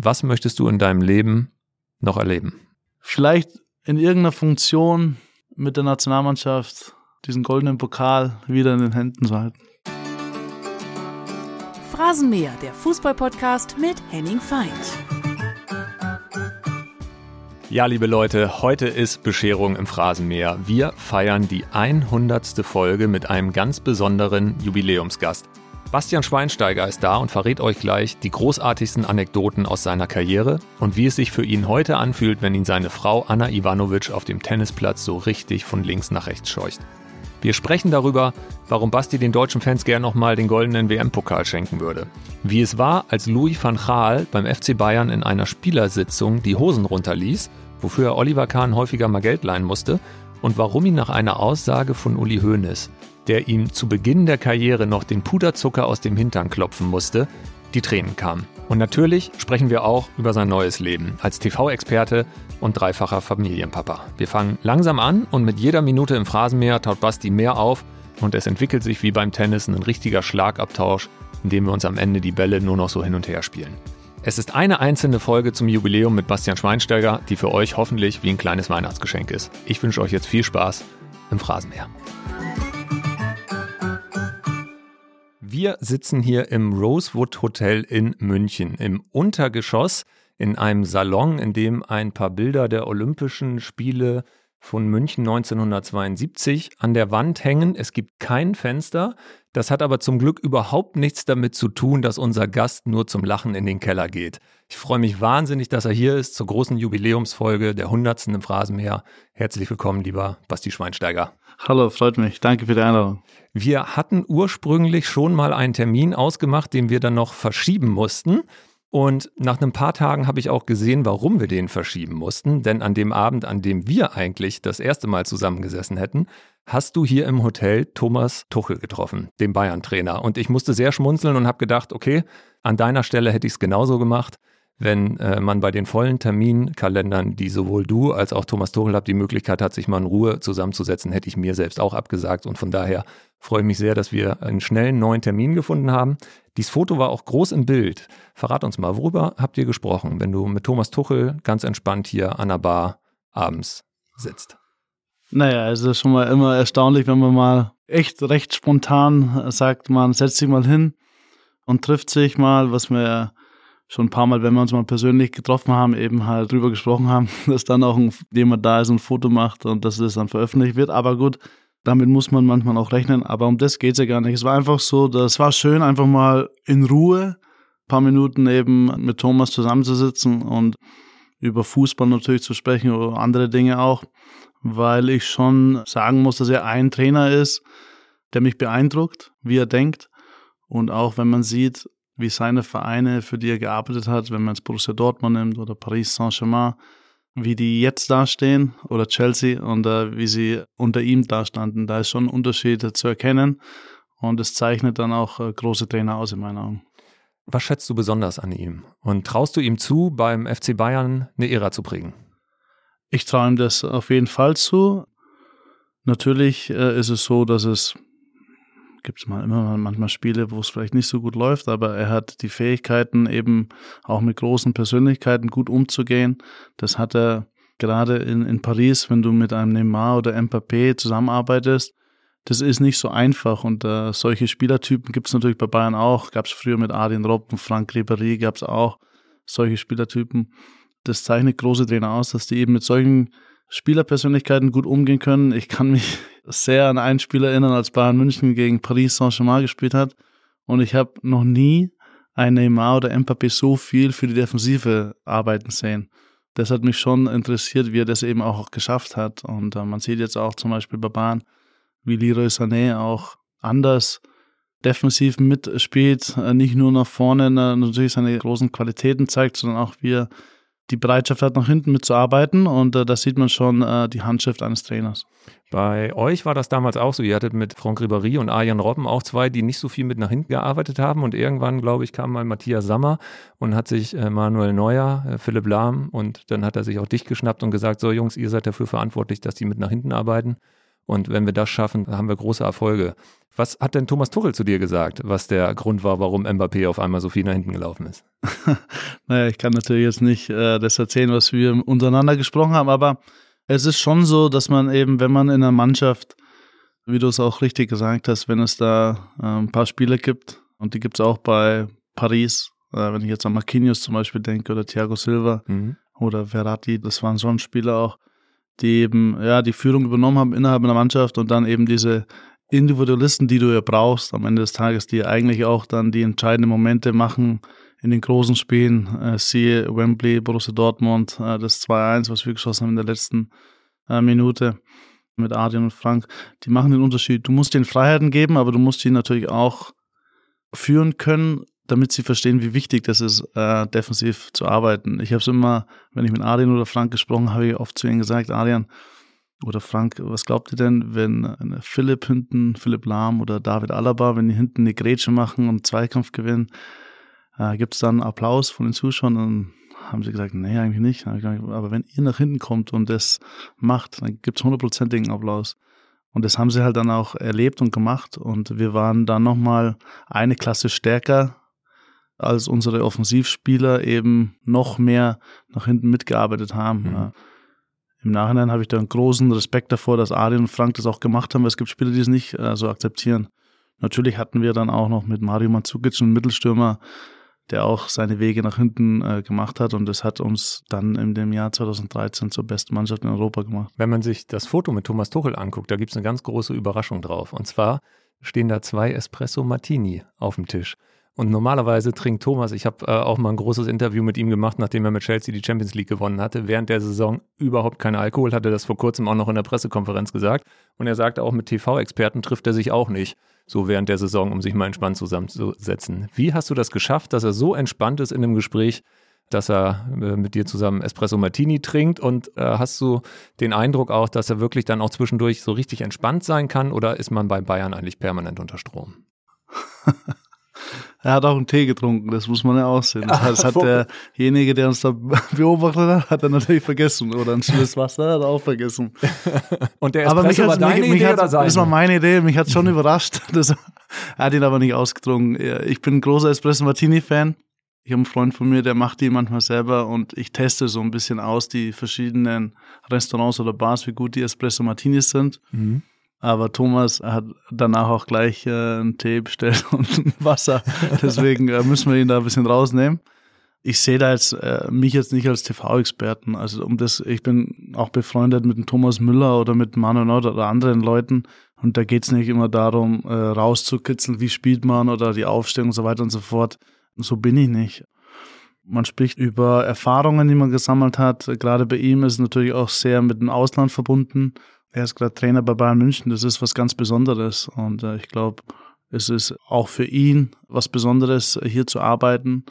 Was möchtest du in deinem Leben noch erleben? Vielleicht in irgendeiner Funktion mit der Nationalmannschaft diesen goldenen Pokal wieder in den Händen zu halten. Phrasenmäher, der Fußballpodcast mit Henning Feind. Ja, liebe Leute, heute ist Bescherung im Phrasenmäher. Wir feiern die 100. Folge mit einem ganz besonderen Jubiläumsgast. Bastian Schweinsteiger ist da und verrät euch gleich die großartigsten Anekdoten aus seiner Karriere und wie es sich für ihn heute anfühlt, wenn ihn seine Frau Anna Ivanovic auf dem Tennisplatz so richtig von links nach rechts scheucht. Wir sprechen darüber, warum Basti den deutschen Fans gern nochmal den goldenen WM-Pokal schenken würde. Wie es war, als Louis van Gaal beim FC Bayern in einer Spielersitzung die Hosen runterließ, wofür er Oliver Kahn häufiger mal Geld leihen musste, und warum ihn nach einer Aussage von Uli Hoeneß der ihm zu Beginn der Karriere noch den Puderzucker aus dem Hintern klopfen musste, die Tränen kamen. Und natürlich sprechen wir auch über sein neues Leben als TV-Experte und dreifacher Familienpapa. Wir fangen langsam an und mit jeder Minute im Phrasenmäher taut Basti mehr auf und es entwickelt sich wie beim Tennis ein richtiger Schlagabtausch, in dem wir uns am Ende die Bälle nur noch so hin und her spielen. Es ist eine einzelne Folge zum Jubiläum mit Bastian Schweinsteiger, die für euch hoffentlich wie ein kleines Weihnachtsgeschenk ist. Ich wünsche euch jetzt viel Spaß im Phrasenmäher. Wir sitzen hier im Rosewood Hotel in München im Untergeschoss in einem Salon, in dem ein paar Bilder der Olympischen Spiele von München 1972 an der Wand hängen. Es gibt kein Fenster. Das hat aber zum Glück überhaupt nichts damit zu tun, dass unser Gast nur zum Lachen in den Keller geht. Ich freue mich wahnsinnig, dass er hier ist zur großen Jubiläumsfolge der 100. im Phrasenmeer. Herzlich willkommen, lieber Basti Schweinsteiger. Hallo, freut mich. Danke für die Einladung. Wir hatten ursprünglich schon mal einen Termin ausgemacht, den wir dann noch verschieben mussten. Und nach ein paar Tagen habe ich auch gesehen, warum wir den verschieben mussten. Denn an dem Abend, an dem wir eigentlich das erste Mal zusammengesessen hätten, hast du hier im Hotel Thomas Tuchel getroffen, den Bayern-Trainer. Und ich musste sehr schmunzeln und habe gedacht, okay, an deiner Stelle hätte ich es genauso gemacht wenn äh, man bei den vollen Terminkalendern, die sowohl du als auch Thomas Tuchel habt, die Möglichkeit hat, sich mal in Ruhe zusammenzusetzen, hätte ich mir selbst auch abgesagt. Und von daher freue ich mich sehr, dass wir einen schnellen neuen Termin gefunden haben. Dieses Foto war auch groß im Bild. Verrat uns mal, worüber habt ihr gesprochen, wenn du mit Thomas Tuchel ganz entspannt hier an der Bar abends sitzt? Naja, es ist schon mal immer erstaunlich, wenn man mal echt recht spontan sagt, man setzt sich mal hin und trifft sich mal, was wir schon ein paar Mal, wenn wir uns mal persönlich getroffen haben, eben halt drüber gesprochen haben, dass dann auch ein, jemand da ist und ein Foto macht und dass das dann veröffentlicht wird. Aber gut, damit muss man manchmal auch rechnen. Aber um das geht es ja gar nicht. Es war einfach so, das war schön, einfach mal in Ruhe ein paar Minuten eben mit Thomas zusammenzusitzen und über Fußball natürlich zu sprechen oder andere Dinge auch, weil ich schon sagen muss, dass er ein Trainer ist, der mich beeindruckt, wie er denkt. Und auch wenn man sieht, wie seine Vereine, für die er gearbeitet hat, wenn man jetzt Borussia Dortmund nimmt oder Paris Saint-Germain, wie die jetzt dastehen oder Chelsea und äh, wie sie unter ihm dastanden. Da ist schon ein Unterschied zu erkennen und es zeichnet dann auch äh, große Trainer aus in meinen Augen. Was schätzt du besonders an ihm? Und traust du ihm zu, beim FC Bayern eine Ära zu prägen? Ich traue ihm das auf jeden Fall zu. Natürlich äh, ist es so, dass es gibt es mal immer manchmal Spiele, wo es vielleicht nicht so gut läuft, aber er hat die Fähigkeiten eben auch mit großen Persönlichkeiten gut umzugehen. Das hat er gerade in, in Paris, wenn du mit einem Neymar oder Mbappé zusammenarbeitest. Das ist nicht so einfach und äh, solche Spielertypen gibt es natürlich bei Bayern auch. Gab es früher mit Adrian Robben, Frank Ribéry gab es auch solche Spielertypen. Das zeichnet große Trainer aus, dass die eben mit solchen Spielerpersönlichkeiten gut umgehen können. Ich kann mich sehr an einen Spieler erinnern, als Bayern München gegen Paris Saint-Germain gespielt hat. Und ich habe noch nie einen Neymar oder Mbappé so viel für die Defensive arbeiten sehen. Das hat mich schon interessiert, wie er das eben auch geschafft hat. Und äh, man sieht jetzt auch zum Beispiel bei Bayern, wie Leroy Sané auch anders defensiv mitspielt, äh, nicht nur nach vorne natürlich seine großen Qualitäten zeigt, sondern auch wie er die Bereitschaft hat, nach hinten mitzuarbeiten. Und äh, das sieht man schon äh, die Handschrift eines Trainers. Bei euch war das damals auch so. Ihr hattet mit Franck Ribéry und Arjen Robben auch zwei, die nicht so viel mit nach hinten gearbeitet haben. Und irgendwann, glaube ich, kam mal Matthias Sammer und hat sich äh, Manuel Neuer, äh, Philipp Lahm und dann hat er sich auch dich geschnappt und gesagt, so Jungs, ihr seid dafür verantwortlich, dass die mit nach hinten arbeiten. Und wenn wir das schaffen, haben wir große Erfolge. Was hat denn Thomas Tuchel zu dir gesagt, was der Grund war, warum Mbappé auf einmal so viel nach hinten gelaufen ist? naja, ich kann natürlich jetzt nicht äh, das erzählen, was wir untereinander gesprochen haben, aber es ist schon so, dass man eben, wenn man in einer Mannschaft, wie du es auch richtig gesagt hast, wenn es da äh, ein paar Spieler gibt, und die gibt es auch bei Paris, äh, wenn ich jetzt an Marquinhos zum Beispiel denke oder Thiago Silva mhm. oder Verratti, das waren schon Spieler auch, die eben ja die Führung übernommen haben innerhalb einer Mannschaft und dann eben diese Individualisten, die du ja brauchst am Ende des Tages, die eigentlich auch dann die entscheidenden Momente machen in den großen Spielen. Äh, siehe Wembley, Borussia Dortmund, äh, das 2-1, was wir geschossen haben in der letzten äh, Minute mit Adrian und Frank. Die machen den Unterschied. Du musst ihnen Freiheiten geben, aber du musst ihn natürlich auch führen können, damit sie verstehen, wie wichtig das ist, äh, defensiv zu arbeiten. Ich habe es immer, wenn ich mit Adrian oder Frank gesprochen habe, ich oft zu ihnen gesagt, Adrian oder Frank, was glaubt ihr denn, wenn Philipp hinten, Philipp Lahm oder David Alaba, wenn die hinten eine Grätsche machen und Zweikampf gewinnen, äh, gibt es dann Applaus von den Zuschauern? Dann haben sie gesagt, nee, eigentlich nicht. Aber wenn ihr nach hinten kommt und das macht, dann gibt es hundertprozentigen Applaus. Und das haben sie halt dann auch erlebt und gemacht. Und wir waren dann nochmal eine Klasse stärker als unsere Offensivspieler eben noch mehr nach hinten mitgearbeitet haben. Mhm. Im Nachhinein habe ich da einen großen Respekt davor, dass Adrian und Frank das auch gemacht haben, weil es gibt Spieler, die es nicht äh, so akzeptieren. Natürlich hatten wir dann auch noch mit Mario Mandzukic einen Mittelstürmer, der auch seine Wege nach hinten äh, gemacht hat und das hat uns dann in dem Jahr 2013 zur besten Mannschaft in Europa gemacht. Wenn man sich das Foto mit Thomas Tuchel anguckt, da gibt es eine ganz große Überraschung drauf. Und zwar stehen da zwei Espresso Martini auf dem Tisch. Und normalerweise trinkt Thomas, ich habe äh, auch mal ein großes Interview mit ihm gemacht, nachdem er mit Chelsea die Champions League gewonnen hatte, während der Saison überhaupt keinen Alkohol, hatte das vor kurzem auch noch in der Pressekonferenz gesagt. Und er sagte auch, mit TV-Experten trifft er sich auch nicht, so während der Saison, um sich mal entspannt zusammenzusetzen. Wie hast du das geschafft, dass er so entspannt ist in dem Gespräch, dass er äh, mit dir zusammen Espresso Martini trinkt und äh, hast du den Eindruck auch, dass er wirklich dann auch zwischendurch so richtig entspannt sein kann oder ist man bei Bayern eigentlich permanent unter Strom? Er hat auch einen Tee getrunken, das muss man ja auch sehen. Das, das hat derjenige, der uns da beobachtet hat, hat er natürlich vergessen. Oder ein stilles Wasser hat er auch vergessen. Und der Espresso aber mich war deine mich, Idee hat, oder seine? Das war meine Idee, mich hat schon überrascht. Das, er hat ihn aber nicht ausgetrunken. Ich bin ein großer Espresso Martini-Fan. Ich habe einen Freund von mir, der macht die manchmal selber und ich teste so ein bisschen aus die verschiedenen Restaurants oder Bars, wie gut die Espresso Martinis sind. Mhm. Aber Thomas hat danach auch gleich äh, einen Tee bestellt und Wasser. Deswegen äh, müssen wir ihn da ein bisschen rausnehmen. Ich sehe da jetzt äh, mich jetzt nicht als TV-Experten. Also um das, ich bin auch befreundet mit dem Thomas Müller oder mit Manuel Nord oder anderen Leuten. Und da geht's nicht immer darum, äh, rauszukitzeln, wie spielt man oder die Aufstellung und so weiter und so fort. So bin ich nicht. Man spricht über Erfahrungen, die man gesammelt hat. Gerade bei ihm ist es natürlich auch sehr mit dem Ausland verbunden. Er ist gerade Trainer bei Bayern München. Das ist was ganz Besonderes. Und äh, ich glaube, es ist auch für ihn was Besonderes, hier zu arbeiten.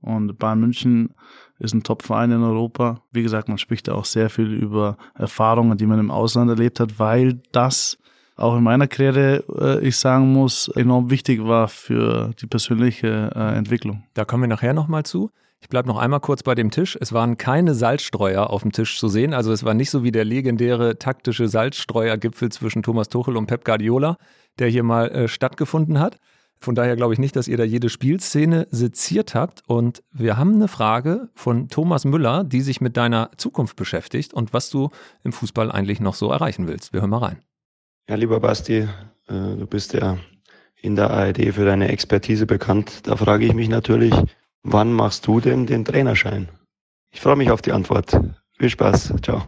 Und Bayern München ist ein Top-Verein in Europa. Wie gesagt, man spricht da auch sehr viel über Erfahrungen, die man im Ausland erlebt hat, weil das auch in meiner Karriere, äh, ich sagen muss, enorm wichtig war für die persönliche äh, Entwicklung. Da kommen wir nachher nochmal zu. Ich bleibe noch einmal kurz bei dem Tisch. Es waren keine Salzstreuer auf dem Tisch zu sehen. Also es war nicht so wie der legendäre taktische Salzstreuergipfel zwischen Thomas Tuchel und Pep Guardiola, der hier mal äh, stattgefunden hat. Von daher glaube ich nicht, dass ihr da jede Spielszene seziert habt. Und wir haben eine Frage von Thomas Müller, die sich mit deiner Zukunft beschäftigt und was du im Fußball eigentlich noch so erreichen willst. Wir hören mal rein. Ja, lieber Basti, äh, du bist ja in der ARD für deine Expertise bekannt. Da frage ich mich natürlich, Wann machst du denn den Trainerschein? Ich freue mich auf die Antwort. Viel Spaß. Ciao.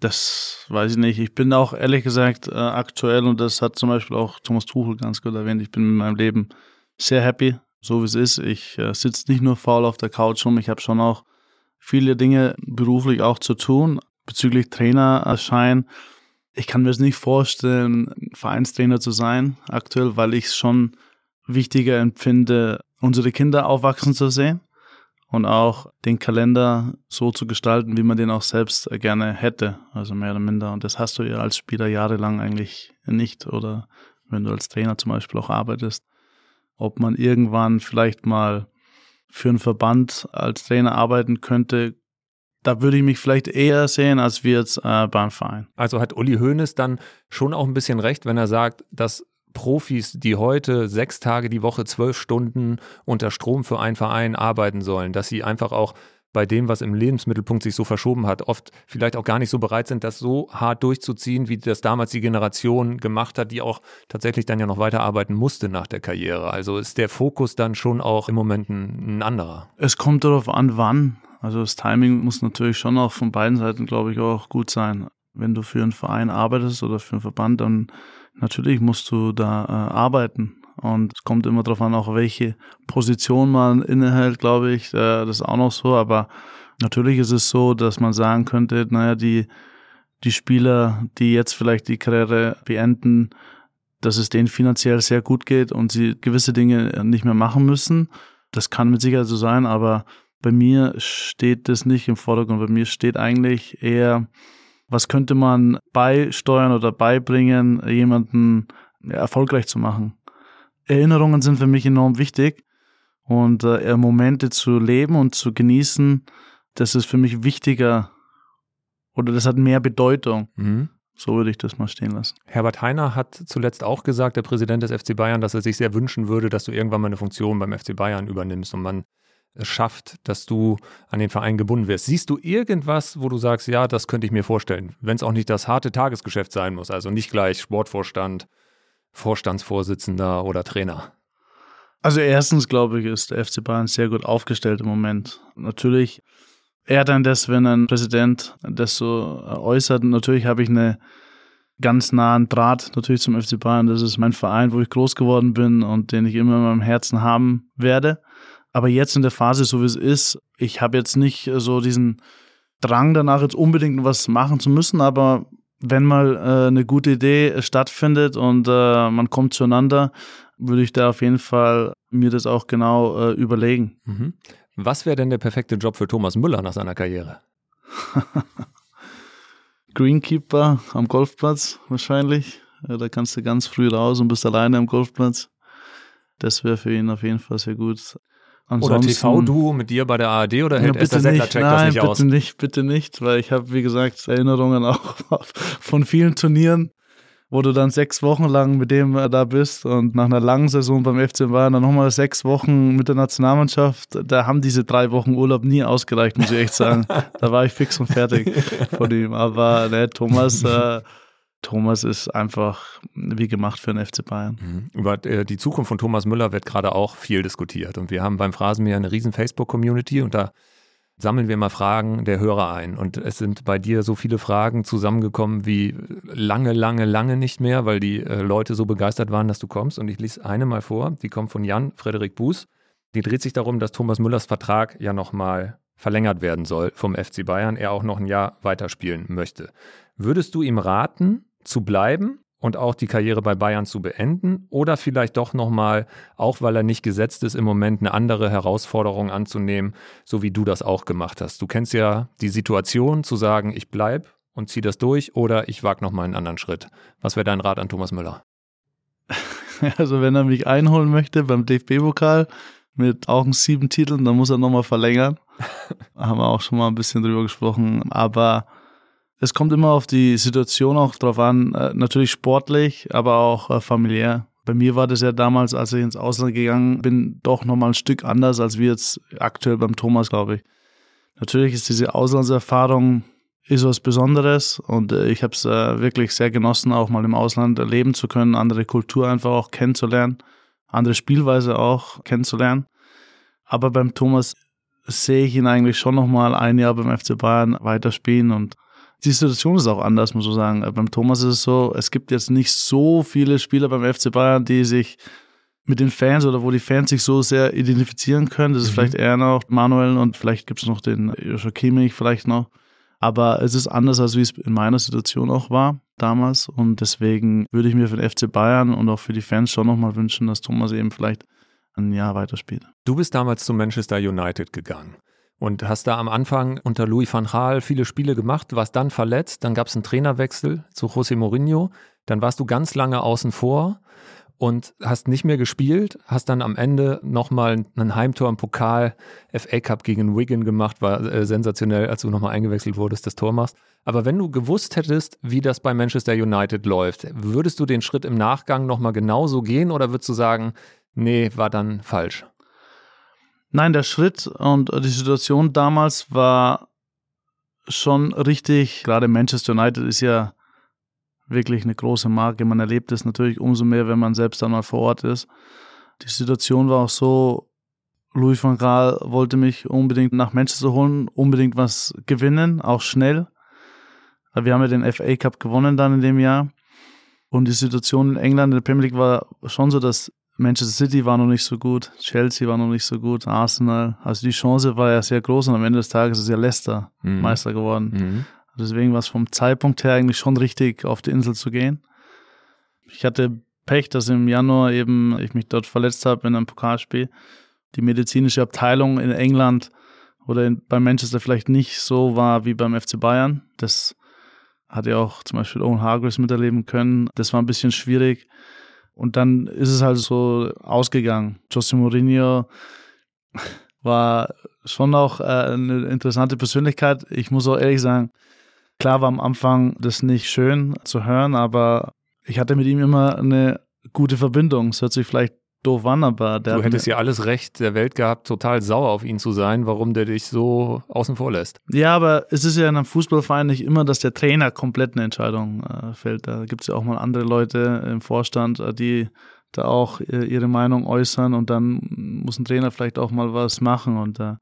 Das weiß ich nicht. Ich bin auch ehrlich gesagt äh, aktuell, und das hat zum Beispiel auch Thomas Tuchel ganz gut erwähnt, ich bin in meinem Leben sehr happy, so wie es ist. Ich äh, sitze nicht nur faul auf der Couch rum, ich habe schon auch viele Dinge beruflich auch zu tun bezüglich Trainerschein. Ich kann mir es nicht vorstellen, Vereinstrainer zu sein aktuell, weil ich es schon wichtiger empfinde, unsere Kinder aufwachsen zu sehen und auch den Kalender so zu gestalten, wie man den auch selbst gerne hätte, also mehr oder minder. Und das hast du ja als Spieler jahrelang eigentlich nicht oder wenn du als Trainer zum Beispiel auch arbeitest. Ob man irgendwann vielleicht mal für einen Verband als Trainer arbeiten könnte, da würde ich mich vielleicht eher sehen, als wir jetzt äh, beim Verein. Also hat Uli Hoeneß dann schon auch ein bisschen recht, wenn er sagt, dass Profis, die heute sechs Tage die Woche zwölf Stunden unter Strom für einen Verein arbeiten sollen, dass sie einfach auch bei dem, was im Lebensmittelpunkt sich so verschoben hat, oft vielleicht auch gar nicht so bereit sind, das so hart durchzuziehen, wie das damals die Generation gemacht hat, die auch tatsächlich dann ja noch weiterarbeiten musste nach der Karriere. Also ist der Fokus dann schon auch im Moment ein, anderer. Es kommt darauf an, wann. Also das Timing muss natürlich schon auch von beiden Seiten, glaube ich, auch gut sein. Wenn du für einen Verein arbeitest oder für einen Verband, dann natürlich musst du da äh, arbeiten. Und es kommt immer darauf an, auch welche Position man innehält, glaube ich. Äh, das ist auch noch so. Aber natürlich ist es so, dass man sagen könnte, naja, die, die Spieler, die jetzt vielleicht die Karriere beenden, dass es denen finanziell sehr gut geht und sie gewisse Dinge nicht mehr machen müssen. Das kann mit Sicherheit so sein, aber bei mir steht das nicht im Vordergrund. Bei mir steht eigentlich eher, was könnte man beisteuern oder beibringen, jemanden erfolgreich zu machen. Erinnerungen sind für mich enorm wichtig und äh, Momente zu leben und zu genießen, das ist für mich wichtiger oder das hat mehr Bedeutung. Mhm. So würde ich das mal stehen lassen. Herbert Heiner hat zuletzt auch gesagt, der Präsident des FC Bayern, dass er sich sehr wünschen würde, dass du irgendwann mal eine Funktion beim FC Bayern übernimmst und man schafft, dass du an den Verein gebunden wirst. Siehst du irgendwas, wo du sagst, ja, das könnte ich mir vorstellen, wenn es auch nicht das harte Tagesgeschäft sein muss, also nicht gleich Sportvorstand, Vorstandsvorsitzender oder Trainer? Also erstens glaube ich, ist der FC Bayern sehr gut aufgestellt im Moment. Natürlich eher dann das, wenn ein Präsident das so äußert. Natürlich habe ich eine ganz nahen Draht natürlich zum FC Bayern. Das ist mein Verein, wo ich groß geworden bin und den ich immer in meinem Herzen haben werde. Aber jetzt in der Phase, so wie es ist, ich habe jetzt nicht so diesen Drang danach, jetzt unbedingt was machen zu müssen, aber wenn mal äh, eine gute Idee stattfindet und äh, man kommt zueinander, würde ich da auf jeden Fall mir das auch genau äh, überlegen. Mhm. Was wäre denn der perfekte Job für Thomas Müller nach seiner Karriere? Greenkeeper am Golfplatz wahrscheinlich. Da kannst du ganz früh raus und bist alleine am Golfplatz. Das wäre für ihn auf jeden Fall sehr gut. Ansonsten, oder TV-Duo mit dir bei der ARD oder hält ja, Esther Settler-Check das nicht bitte aus? Bitte nicht, bitte nicht, weil ich habe, wie gesagt, Erinnerungen auch von vielen Turnieren, wo du dann sechs Wochen lang mit dem äh, da bist und nach einer langen Saison beim FC Bayern dann nochmal sechs Wochen mit der Nationalmannschaft. Da haben diese drei Wochen Urlaub nie ausgereicht, muss ich echt sagen. da war ich fix und fertig von ihm. Aber ne, Thomas... Äh, Thomas ist einfach wie gemacht für den FC Bayern. Mhm. Über äh, die Zukunft von Thomas Müller wird gerade auch viel diskutiert. Und wir haben beim Phrasenmäher eine riesen Facebook-Community und da sammeln wir mal Fragen der Hörer ein. Und es sind bei dir so viele Fragen zusammengekommen wie lange, lange, lange nicht mehr, weil die äh, Leute so begeistert waren, dass du kommst. Und ich lese eine mal vor, die kommt von Jan Frederik Buß. Die dreht sich darum, dass Thomas Müllers Vertrag ja nochmal verlängert werden soll vom FC Bayern, er auch noch ein Jahr weiterspielen möchte. Würdest du ihm raten, zu bleiben und auch die Karriere bei Bayern zu beenden oder vielleicht doch nochmal, auch weil er nicht gesetzt ist, im Moment eine andere Herausforderung anzunehmen, so wie du das auch gemacht hast. Du kennst ja die Situation zu sagen, ich bleibe und ziehe das durch oder ich wage nochmal einen anderen Schritt. Was wäre dein Rat an Thomas Müller? Also wenn er mich einholen möchte beim DFB-Pokal mit auch sieben Titeln, dann muss er nochmal verlängern. haben wir auch schon mal ein bisschen drüber gesprochen. Aber es kommt immer auf die Situation auch drauf an, äh, natürlich sportlich, aber auch äh, familiär. Bei mir war das ja damals, als ich ins Ausland gegangen bin, doch nochmal ein Stück anders als wir jetzt aktuell beim Thomas, glaube ich. Natürlich ist diese Auslandserfahrung ist was Besonderes und äh, ich habe es wirklich sehr genossen, auch mal im Ausland erleben zu können, andere Kultur einfach auch kennenzulernen, andere Spielweise auch kennenzulernen. Aber beim Thomas sehe ich ihn eigentlich schon nochmal ein Jahr beim FC Bayern weiterspielen und die Situation ist auch anders, muss man sagen. Beim Thomas ist es so, es gibt jetzt nicht so viele Spieler beim FC Bayern, die sich mit den Fans oder wo die Fans sich so sehr identifizieren können. Das ist mhm. vielleicht eher noch Manuel und vielleicht gibt es noch den Joshua Kimmich vielleicht noch. Aber es ist anders, als wie es in meiner Situation auch war damals. Und deswegen würde ich mir für den FC Bayern und auch für die Fans schon nochmal wünschen, dass Thomas eben vielleicht ein Jahr weiterspielt. Du bist damals zu Manchester United gegangen und hast da am Anfang unter Louis van Gaal viele Spiele gemacht, warst dann verletzt, dann gab es einen Trainerwechsel zu José Mourinho, dann warst du ganz lange außen vor und hast nicht mehr gespielt, hast dann am Ende nochmal ein Heimtor im Pokal FA Cup gegen Wigan gemacht, war äh, sensationell, als du nochmal eingewechselt wurdest, das Tor machst. Aber wenn du gewusst hättest, wie das bei Manchester United läuft, würdest du den Schritt im Nachgang nochmal genauso gehen oder würdest du sagen, nee, war dann falsch? Nein, der Schritt und die Situation damals war schon richtig. Gerade Manchester United ist ja wirklich eine große Marke. Man erlebt es natürlich umso mehr, wenn man selbst dann mal vor Ort ist. Die Situation war auch so, Louis van Gaal wollte mich unbedingt nach Manchester holen, unbedingt was gewinnen, auch schnell. Wir haben ja den FA Cup gewonnen dann in dem Jahr. Und die Situation in England in der Premier League war schon so, dass Manchester City war noch nicht so gut, Chelsea war noch nicht so gut, Arsenal. Also die Chance war ja sehr groß und am Ende des Tages ist ja Leicester mhm. Meister geworden. Mhm. Deswegen war es vom Zeitpunkt her eigentlich schon richtig, auf die Insel zu gehen. Ich hatte Pech, dass im Januar eben ich mich dort verletzt habe in einem Pokalspiel. Die medizinische Abteilung in England oder in, bei Manchester vielleicht nicht so war wie beim FC Bayern. Das hat ja auch zum Beispiel Owen Hargreaves miterleben können. Das war ein bisschen schwierig. Und dann ist es halt so ausgegangen. José Mourinho war schon auch äh, eine interessante Persönlichkeit. Ich muss auch ehrlich sagen, klar war am Anfang das nicht schön zu hören, aber ich hatte mit ihm immer eine gute Verbindung. Es hört sich vielleicht doof an, aber der. Du hättest ja alles Recht der Welt gehabt, total sauer auf ihn zu sein, warum der dich so außen vor lässt. Ja, aber es ist ja in einem Fußballverein nicht immer, dass der Trainer komplett eine Entscheidung äh, fällt. Da gibt es ja auch mal andere Leute im Vorstand, äh, die da auch äh, ihre Meinung äußern und dann muss ein Trainer vielleicht auch mal was machen und äh,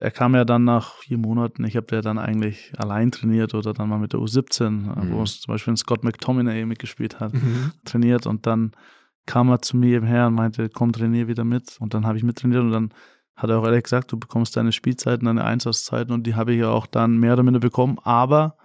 er kam ja dann nach vier Monaten, ich habe ja dann eigentlich allein trainiert oder dann mal mit der U17, äh, mhm. wo es zum Beispiel Scott McTominay mitgespielt hat, mhm. trainiert und dann kam er zu mir eben her und meinte, komm, trainier wieder mit. Und dann habe ich mittrainiert und dann hat er auch ehrlich gesagt, du bekommst deine Spielzeiten, deine Einsatzzeiten und die habe ich ja auch dann mehr oder minder bekommen. Aber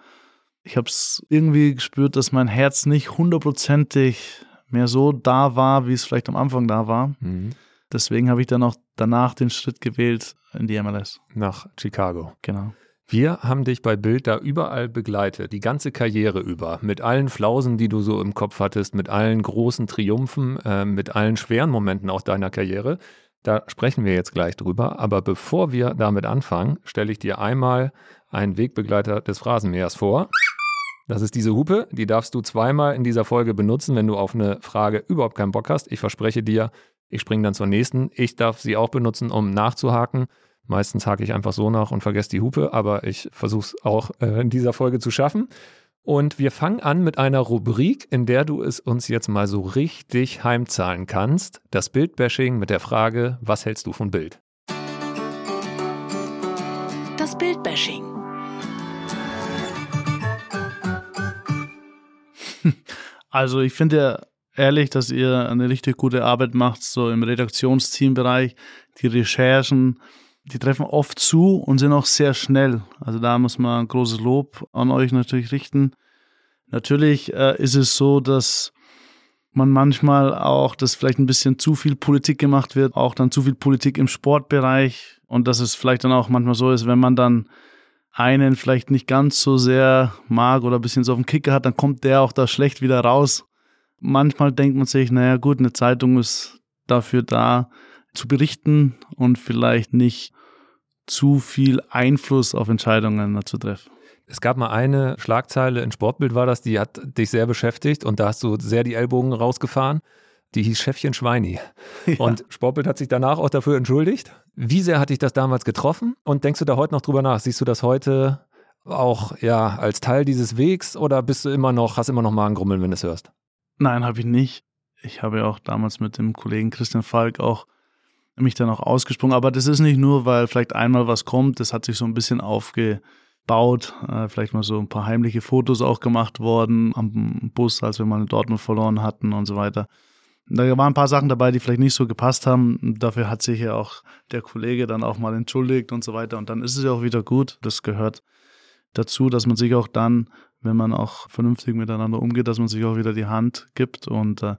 ich habe es irgendwie gespürt, dass mein Herz nicht hundertprozentig mehr so da war, wie es vielleicht am Anfang da war. Mhm. Deswegen habe ich dann auch danach den Schritt gewählt in die MLS. Nach Chicago. Genau. Wir haben dich bei Bild da überall begleitet, die ganze Karriere über, mit allen Flausen, die du so im Kopf hattest, mit allen großen Triumphen, äh, mit allen schweren Momenten auch deiner Karriere. Da sprechen wir jetzt gleich drüber. Aber bevor wir damit anfangen, stelle ich dir einmal einen Wegbegleiter des Phrasenmähers vor. Das ist diese Hupe, die darfst du zweimal in dieser Folge benutzen, wenn du auf eine Frage überhaupt keinen Bock hast. Ich verspreche dir, ich springe dann zur nächsten. Ich darf sie auch benutzen, um nachzuhaken. Meistens hake ich einfach so nach und vergesse die Hupe, aber ich versuche es auch äh, in dieser Folge zu schaffen. Und wir fangen an mit einer Rubrik, in der du es uns jetzt mal so richtig heimzahlen kannst. Das Bildbashing mit der Frage, was hältst du von Bild? Das Bildbashing. Also ich finde ja ehrlich, dass ihr eine richtig gute Arbeit macht, so im Redaktionsteambereich, die Recherchen, die treffen oft zu und sind auch sehr schnell. Also da muss man ein großes Lob an euch natürlich richten. Natürlich äh, ist es so, dass man manchmal auch, dass vielleicht ein bisschen zu viel Politik gemacht wird, auch dann zu viel Politik im Sportbereich und dass es vielleicht dann auch manchmal so ist, wenn man dann einen vielleicht nicht ganz so sehr mag oder ein bisschen so auf dem Kicker hat, dann kommt der auch da schlecht wieder raus. Manchmal denkt man sich, naja gut, eine Zeitung ist dafür da, zu berichten und vielleicht nicht zu viel Einfluss auf Entscheidungen zu treffen. Es gab mal eine Schlagzeile in Sportbild war das, die hat dich sehr beschäftigt und da hast du sehr die Ellbogen rausgefahren. Die hieß Chefchen Schweini. Ja. Und Sportbild hat sich danach auch dafür entschuldigt. Wie sehr hat dich das damals getroffen? Und denkst du da heute noch drüber nach? Siehst du das heute auch ja als Teil dieses Wegs oder bist du immer noch, hast immer noch Magengrummeln, wenn du es hörst? Nein, habe ich nicht. Ich habe ja auch damals mit dem Kollegen Christian Falk auch mich dann auch ausgesprungen. Aber das ist nicht nur, weil vielleicht einmal was kommt, das hat sich so ein bisschen aufgebaut. Äh, vielleicht mal so ein paar heimliche Fotos auch gemacht worden am Bus, als wir mal in Dortmund verloren hatten und so weiter. Da waren ein paar Sachen dabei, die vielleicht nicht so gepasst haben. Dafür hat sich ja auch der Kollege dann auch mal entschuldigt und so weiter. Und dann ist es ja auch wieder gut. Das gehört dazu, dass man sich auch dann, wenn man auch vernünftig miteinander umgeht, dass man sich auch wieder die Hand gibt und äh,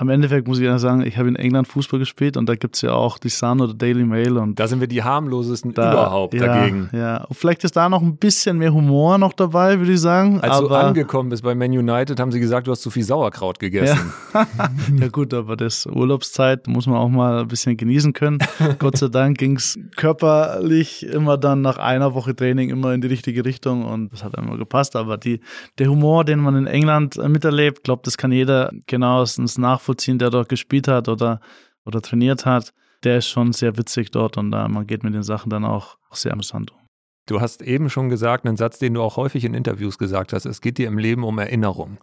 am Endeffekt muss ich ja sagen, ich habe in England Fußball gespielt und da gibt es ja auch die Sun oder Daily Mail und da sind wir die harmlosesten da, überhaupt ja, dagegen. Ja, vielleicht ist da noch ein bisschen mehr Humor noch dabei, würde ich sagen. Als aber, du angekommen bist bei Man United, haben sie gesagt, du hast zu viel Sauerkraut gegessen. Ja, ja gut, aber das Urlaubszeit muss man auch mal ein bisschen genießen können. Gott sei Dank ging es körperlich immer dann nach einer Woche Training immer in die richtige Richtung und das hat immer gepasst. Aber die, der Humor, den man in England miterlebt, glaube das kann jeder genauestens nachvollziehen nachvollziehen, der dort gespielt hat oder, oder trainiert hat. Der ist schon sehr witzig dort und da, man geht mit den Sachen dann auch, auch sehr amüsant um. Du hast eben schon gesagt, einen Satz, den du auch häufig in Interviews gesagt hast, es geht dir im Leben um Erinnerung.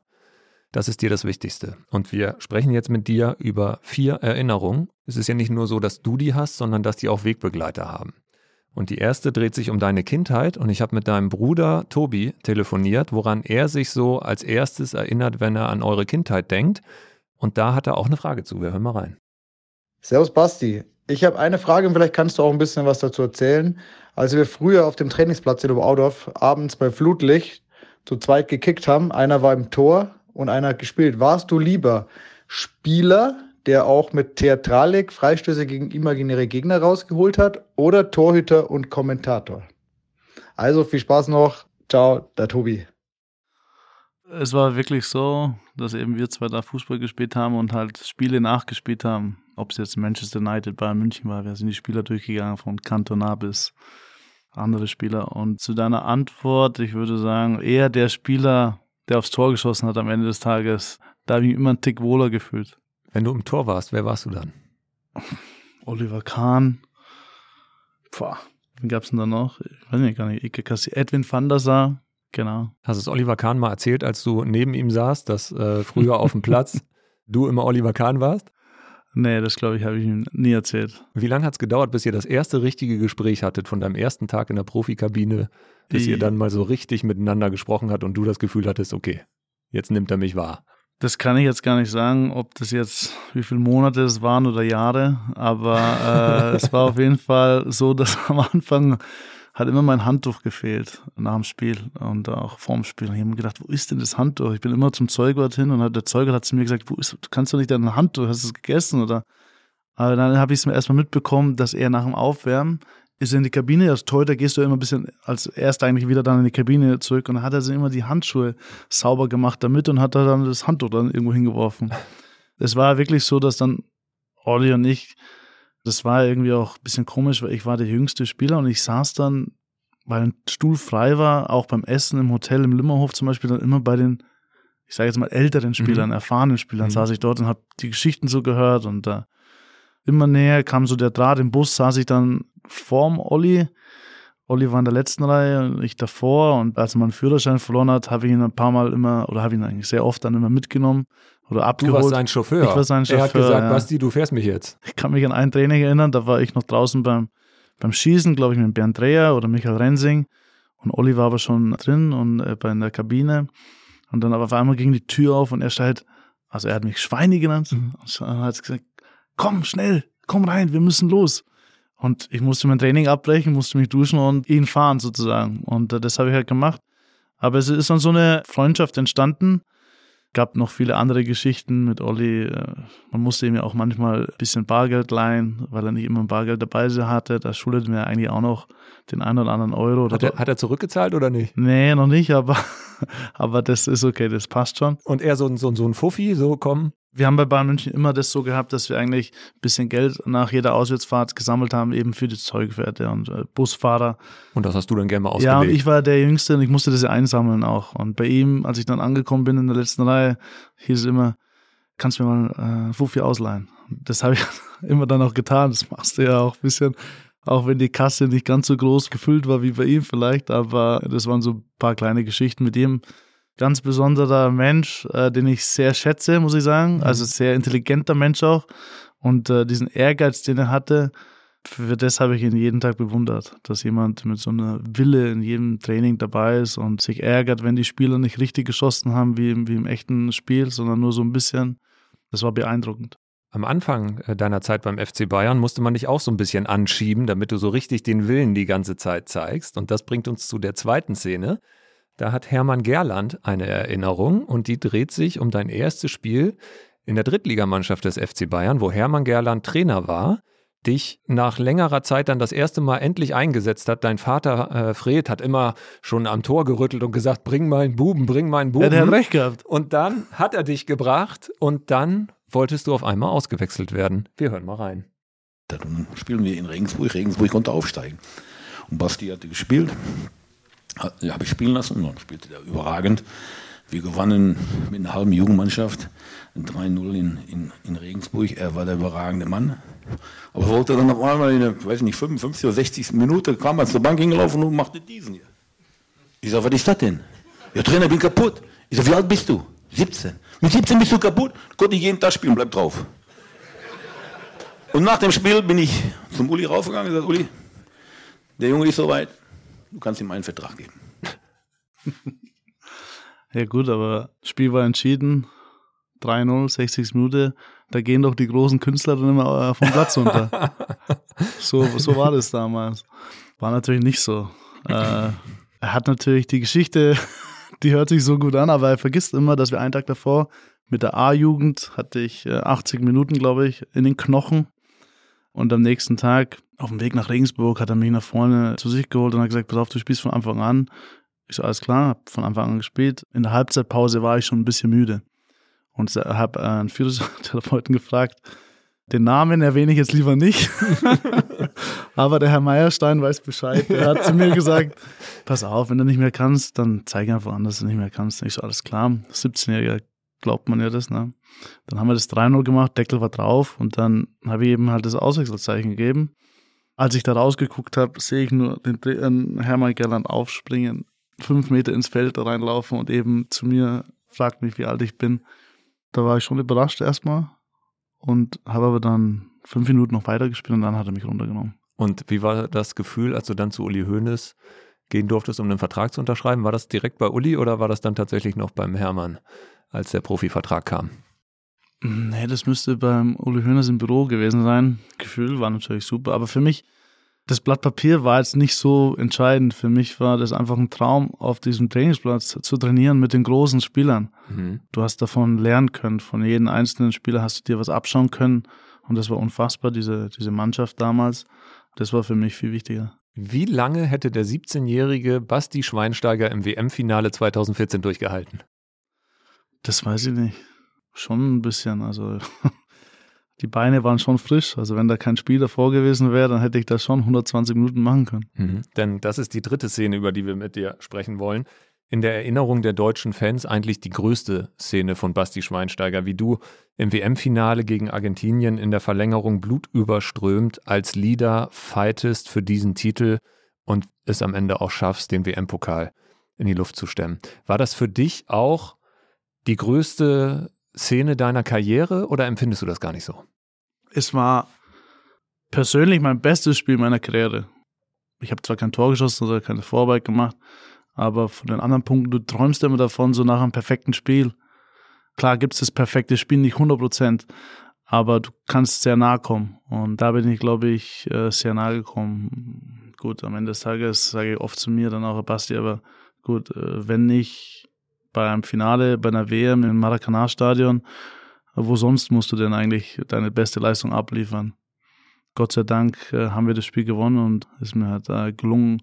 Das ist dir das Wichtigste. Und wir sprechen jetzt mit dir über vier Erinnerungen. Es ist ja nicht nur so, dass du die hast, sondern dass die auch Wegbegleiter haben. Und die erste dreht sich um deine Kindheit und ich habe mit deinem Bruder Tobi telefoniert, woran er sich so als erstes erinnert, wenn er an eure Kindheit denkt. Und da hat er auch eine Frage zu. Wir hören mal rein. Servus Basti. Ich habe eine Frage und vielleicht kannst du auch ein bisschen was dazu erzählen. Als wir früher auf dem Trainingsplatz in Oberau abends bei Flutlicht zu zweit gekickt haben, einer war im Tor und einer hat gespielt. Warst du lieber Spieler, der auch mit Theatralik Freistöße gegen imaginäre Gegner rausgeholt hat, oder Torhüter und Kommentator? Also viel Spaß noch. Ciao, der Tobi. Es war wirklich so, dass eben wir zwei da Fußball gespielt haben und halt Spiele nachgespielt haben. Ob es jetzt Manchester United, Bayern München war, wir sind die Spieler durchgegangen von Cantona bis andere Spieler. Und zu deiner Antwort, ich würde sagen, eher der Spieler, der aufs Tor geschossen hat am Ende des Tages, da habe ich mich immer einen Tick wohler gefühlt. Wenn du im Tor warst, wer warst du dann? Oliver Kahn. Boah, wen gab es denn da noch? Ich weiß nicht, gar nicht. Ike Kassi, Edwin van der Sar. Genau. Hast es Oliver Kahn mal erzählt, als du neben ihm saßt, dass äh, früher auf dem Platz du immer Oliver Kahn warst? Nee, das glaube ich, habe ich ihm nie erzählt. Wie lange hat es gedauert, bis ihr das erste richtige Gespräch hattet von deinem ersten Tag in der Profikabine, bis Die, ihr dann mal so richtig miteinander gesprochen habt und du das Gefühl hattest, okay, jetzt nimmt er mich wahr? Das kann ich jetzt gar nicht sagen, ob das jetzt, wie viele Monate es waren oder Jahre, aber äh, es war auf jeden Fall so, dass am Anfang hat immer mein Handtuch gefehlt nach dem Spiel und auch vorm Spiel. Ich habe mir gedacht, wo ist denn das Handtuch? Ich bin immer zum Zeugwart hin und der Zeugwart hat zu mir gesagt, wo ist, kannst du nicht dein Handtuch, hast du es gegessen oder? Aber dann habe ich es mir erstmal mitbekommen, dass er nach dem Aufwärmen ist in die Kabine, als Torhüter gehst du immer ein bisschen als erst eigentlich wieder dann in die Kabine zurück und dann hat er sich immer die Handschuhe sauber gemacht damit und hat dann das Handtuch dann irgendwo hingeworfen. Es war wirklich so, dass dann Olli und ich das war irgendwie auch ein bisschen komisch, weil ich war der jüngste Spieler und ich saß dann, weil ein Stuhl frei war, auch beim Essen im Hotel im Limmerhof zum Beispiel, dann immer bei den, ich sage jetzt mal, älteren Spielern, mhm. erfahrenen Spielern, mhm. saß ich dort und habe die Geschichten so gehört und da immer näher kam so der Draht im Bus, saß ich dann vorm Olli. Olli war in der letzten Reihe und ich davor und als er meinen Führerschein verloren hat, habe ich ihn ein paar Mal immer, oder habe ihn eigentlich sehr oft dann immer mitgenommen oder abgeholt. Du warst sein Chauffeur. Ich war sein Chauffeur. Er hat gesagt, ja. Basti, du fährst mich jetzt. Ich kann mich an ein Training erinnern, da war ich noch draußen beim, beim Schießen, glaube ich, mit Bernd Dreher oder Michael Rensing. Und Olli war aber schon drin und äh, bei in der Kabine. Und dann aber auf einmal ging die Tür auf und er schreit, also er hat mich Schweine genannt mhm. und hat gesagt, komm schnell, komm rein, wir müssen los. Und ich musste mein Training abbrechen, musste mich duschen und ihn fahren sozusagen. Und äh, das habe ich halt gemacht. Aber es ist dann so eine Freundschaft entstanden gab noch viele andere Geschichten mit Olli. Äh, man musste ihm ja auch manchmal ein bisschen Bargeld leihen, weil er nicht immer Bargeld dabei hatte. Da schuldet mir eigentlich auch noch den einen oder anderen Euro. Hat er, hat er zurückgezahlt oder nicht? Nee, noch nicht, aber, aber das ist okay, das passt schon. Und er so, so, so ein Fuffi, so komm, wir haben bei Bayern München immer das so gehabt, dass wir eigentlich ein bisschen Geld nach jeder Auswärtsfahrt gesammelt haben, eben für die Zeugwerte und äh, Busfahrer. Und das hast du dann gerne mal ausgelegt? Ja, und ich war der Jüngste und ich musste das ja einsammeln auch. Und bei ihm, als ich dann angekommen bin in der letzten Reihe, hieß es immer, kannst du mir mal äh, Fuffi ausleihen. Das habe ich immer dann auch getan. Das machst du ja auch ein bisschen, auch wenn die Kasse nicht ganz so groß gefüllt war wie bei ihm vielleicht, aber das waren so ein paar kleine Geschichten mit ihm ganz besonderer Mensch, äh, den ich sehr schätze, muss ich sagen. Mhm. Also sehr intelligenter Mensch auch. Und äh, diesen Ehrgeiz, den er hatte, für das habe ich ihn jeden Tag bewundert, dass jemand mit so einer Wille in jedem Training dabei ist und sich ärgert, wenn die Spieler nicht richtig geschossen haben, wie im, wie im echten Spiel, sondern nur so ein bisschen. Das war beeindruckend. Am Anfang äh, deiner Zeit beim FC Bayern musste man dich auch so ein bisschen anschieben, damit du so richtig den Willen die ganze Zeit zeigst. Und das bringt uns zu der zweiten Szene. Da hat Hermann Gerland eine Erinnerung und die dreht sich um dein erstes Spiel in der Drittligamannschaft des FC Bayern, wo Hermann Gerland Trainer war, dich nach längerer Zeit dann das erste Mal endlich eingesetzt hat. Dein Vater äh, Fred hat immer schon am Tor gerüttelt und gesagt, bring meinen Buben, bring meinen Buben. Ja, der hat recht gehabt. Und dann hat er dich gebracht und dann wolltest du auf einmal ausgewechselt werden. Wir hören mal rein. Dann spielen wir in Regensburg. Regensburg konnte aufsteigen. Und Basti hatte gespielt, habe ich spielen lassen dann spielte der überragend. Wir gewannen mit einer halben Jugendmannschaft 3-0 in, in, in, Regensburg. Er war der überragende Mann. Aber wollte dann auf einmal in der, weiß nicht, 55 oder 60. Minute, kam er zur Bank hingelaufen und machte diesen hier. Ich sage, was ist das denn? Ja, Trainer, ich bin kaputt. Ich sage, wie alt bist du? 17. Mit 17 bist du kaputt? Konnte ich jeden Tag spielen, bleib drauf. Und nach dem Spiel bin ich zum Uli raufgegangen und gesagt, Uli, der Junge ist soweit, du kannst ihm einen Vertrag geben. Ja gut, aber das Spiel war entschieden. 3-0, 60 Minuten. Da gehen doch die großen Künstler dann immer äh, vom Platz runter. so, so war das damals. War natürlich nicht so. Äh, er hat natürlich die Geschichte, die hört sich so gut an, aber er vergisst immer, dass wir einen Tag davor mit der A-Jugend hatte ich 80 äh, Minuten, glaube ich, in den Knochen. Und am nächsten Tag auf dem Weg nach Regensburg hat er mich nach vorne zu sich geholt und hat gesagt, pass auf, du spielst von Anfang an. Ich so, alles klar, hab von Anfang an gespielt. In der Halbzeitpause war ich schon ein bisschen müde und habe äh, einen Physiotherapeuten gefragt, den Namen erwähne ich jetzt lieber nicht. Aber der Herr Meierstein weiß Bescheid. Er hat zu mir gesagt, pass auf, wenn du nicht mehr kannst, dann zeig einfach an, dass du nicht mehr kannst. Ich so, alles klar. 17-Jähriger glaubt man ja das, ne? Dann haben wir das 3-0 gemacht, Deckel war drauf und dann habe ich eben halt das Auswechselzeichen gegeben. Als ich da rausgeguckt habe, sehe ich nur den äh, Hermann Gerland aufspringen, fünf Meter ins Feld reinlaufen und eben zu mir fragt mich, wie alt ich bin. Da war ich schon überrascht erstmal und habe aber dann fünf Minuten noch weitergespielt und dann hat er mich runtergenommen. Und wie war das Gefühl, als du dann zu Uli Hoeneß gehen durftest, um einen Vertrag zu unterschreiben? War das direkt bei Uli oder war das dann tatsächlich noch beim Hermann, als der Profivertrag kam? Nee, das müsste beim Uli Hoeneß im Büro gewesen sein. Gefühl war natürlich super, aber für mich das Blatt Papier war jetzt nicht so entscheidend. Für mich war das einfach ein Traum, auf diesem Trainingsplatz zu trainieren mit den großen Spielern. Mhm. Du hast davon lernen können. Von jedem einzelnen Spieler hast du dir was abschauen können. Und das war unfassbar, diese, diese Mannschaft damals. Das war für mich viel wichtiger. Wie lange hätte der 17-jährige Basti Schweinsteiger im WM-Finale 2014 durchgehalten? Das weiß ich nicht. Schon ein bisschen. Also die Beine waren schon frisch. Also wenn da kein Spiel davor gewesen wäre, dann hätte ich das schon 120 Minuten machen können. Mhm. Denn das ist die dritte Szene, über die wir mit dir sprechen wollen. In der Erinnerung der deutschen Fans eigentlich die größte Szene von Basti Schweinsteiger, wie du im WM-Finale gegen Argentinien in der Verlängerung blutüberströmt als Leader fightest für diesen Titel und es am Ende auch schaffst, den WM-Pokal in die Luft zu stemmen. War das für dich auch die größte Szene deiner Karriere oder empfindest du das gar nicht so? Es war persönlich mein bestes Spiel meiner Karriere. Ich habe zwar kein Tor geschossen oder keine Vorarbeit gemacht, aber von den anderen Punkten, du träumst immer davon, so nach einem perfekten Spiel. Klar gibt es das perfekte Spiel nicht 100 Prozent, aber du kannst sehr nahe kommen. Und da bin ich, glaube ich, äh, sehr nahe gekommen. Gut, am Ende des Tages sage ich oft zu mir dann auch, Basti, aber gut, äh, wenn nicht bei einem Finale, bei einer WM im Maracanã-Stadion. Wo sonst musst du denn eigentlich deine beste Leistung abliefern? Gott sei Dank äh, haben wir das Spiel gewonnen und es ist mir halt gelungen,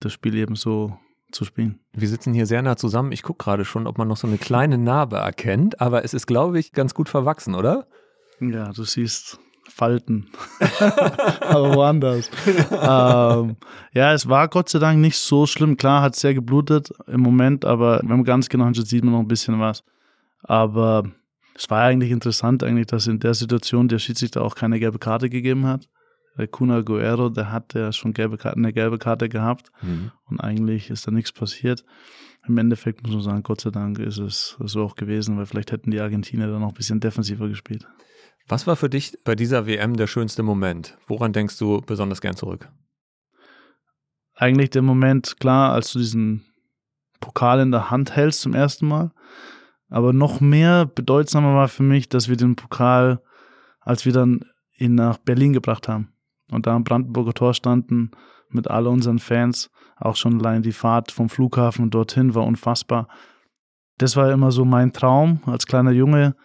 das Spiel eben so zu spielen. Wir sitzen hier sehr nah zusammen. Ich gucke gerade schon, ob man noch so eine kleine Narbe erkennt, aber es ist, glaube ich, ganz gut verwachsen, oder? Ja, du siehst Falten. aber woanders. ähm, ja, es war Gott sei Dank nicht so schlimm. Klar, hat sehr geblutet im Moment, aber wenn man ganz genau hinschaut, sieht man noch ein bisschen was. Aber es war eigentlich interessant, eigentlich, dass in der Situation der Schiedsrichter auch keine gelbe Karte gegeben hat. Kuna Guerrero, der hat ja schon gelbe Karte, eine gelbe Karte gehabt mhm. und eigentlich ist da nichts passiert. Im Endeffekt muss man sagen, Gott sei Dank ist es so auch gewesen, weil vielleicht hätten die Argentinier dann noch ein bisschen defensiver gespielt. Was war für dich bei dieser WM der schönste Moment? Woran denkst du besonders gern zurück? Eigentlich der Moment, klar, als du diesen Pokal in der Hand hältst zum ersten Mal. Aber noch mehr bedeutsamer war für mich, dass wir den Pokal, als wir dann ihn nach Berlin gebracht haben und da am Brandenburger Tor standen mit all unseren Fans, auch schon allein die Fahrt vom Flughafen dorthin war unfassbar. Das war immer so mein Traum als kleiner Junge,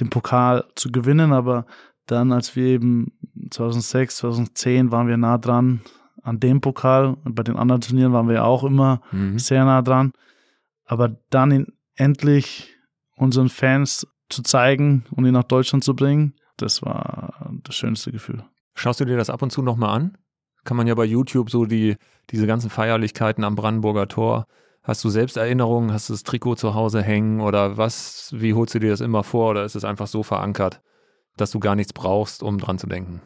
den Pokal zu gewinnen, aber dann, als wir eben 2006, 2010 waren wir nah dran an dem Pokal und bei den anderen Turnieren waren wir auch immer mhm. sehr nah dran. Aber dann in, endlich unseren Fans zu zeigen und ihn nach Deutschland zu bringen, das war das schönste Gefühl. Schaust du dir das ab und zu nochmal an? Kann man ja bei YouTube so die, diese ganzen Feierlichkeiten am Brandenburger Tor. Hast du selbst Erinnerungen? Hast du das Trikot zu Hause hängen oder was? Wie holst du dir das immer vor oder ist es einfach so verankert, dass du gar nichts brauchst, um dran zu denken?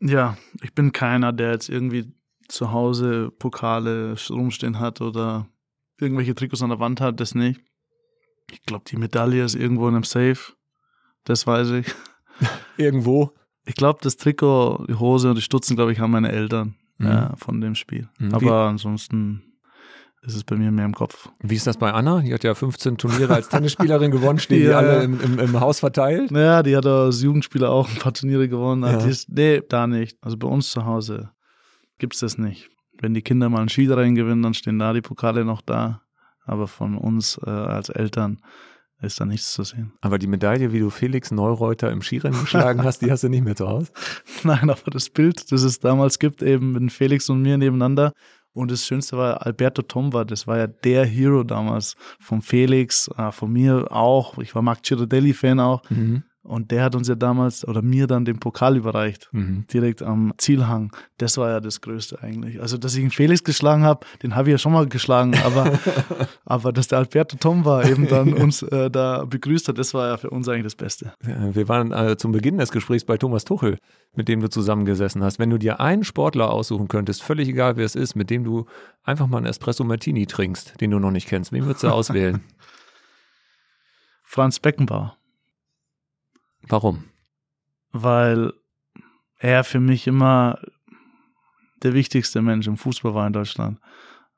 Ja, ich bin keiner, der jetzt irgendwie zu Hause Pokale rumstehen hat oder irgendwelche Trikots an der Wand hat, das nicht. Ich glaube, die Medaille ist irgendwo in einem Safe. Das weiß ich. irgendwo? Ich glaube, das Trikot, die Hose und die Stutzen, glaube ich, haben meine Eltern mhm. ja, von dem Spiel. Mhm. Aber Wie? ansonsten ist es bei mir mehr im Kopf. Wie ist das bei Anna? Die hat ja 15 Turniere als Tennisspielerin gewonnen, stehen ja. die alle im, im, im, Haus verteilt? Naja, die hat als Jugendspieler auch ein paar Turniere gewonnen. Ja. Ist, nee, da nicht. Also bei uns zu Hause gibt es das nicht. Wenn die Kinder mal einen Skirennen gewinnen, dann stehen da die Pokale noch da. Aber von uns äh, als Eltern ist da nichts zu sehen. Aber die Medaille, wie du Felix Neureuter im Skirennen geschlagen hast, die hast du nicht mehr zu Hause? Nein, aber das Bild, das es damals gibt, eben mit Felix und mir nebeneinander. Und das Schönste war Alberto Tomba, das war ja der Hero damals. Von Felix, äh, von mir auch. Ich war Marc Girardelli-Fan auch. Mhm. Und der hat uns ja damals oder mir dann den Pokal überreicht, mhm. direkt am Zielhang. Das war ja das Größte eigentlich. Also, dass ich einen Felix geschlagen habe, den habe ich ja schon mal geschlagen, aber, aber dass der Alberto Tom war, eben dann uns äh, da begrüßt hat, das war ja für uns eigentlich das Beste. Wir waren äh, zum Beginn des Gesprächs bei Thomas Tuchel, mit dem du zusammengesessen hast. Wenn du dir einen Sportler aussuchen könntest, völlig egal wer es ist, mit dem du einfach mal einen Espresso Martini trinkst, den du noch nicht kennst, wen würdest du auswählen? Franz Beckenbauer. Warum? Weil er für mich immer der wichtigste Mensch im Fußball war in Deutschland.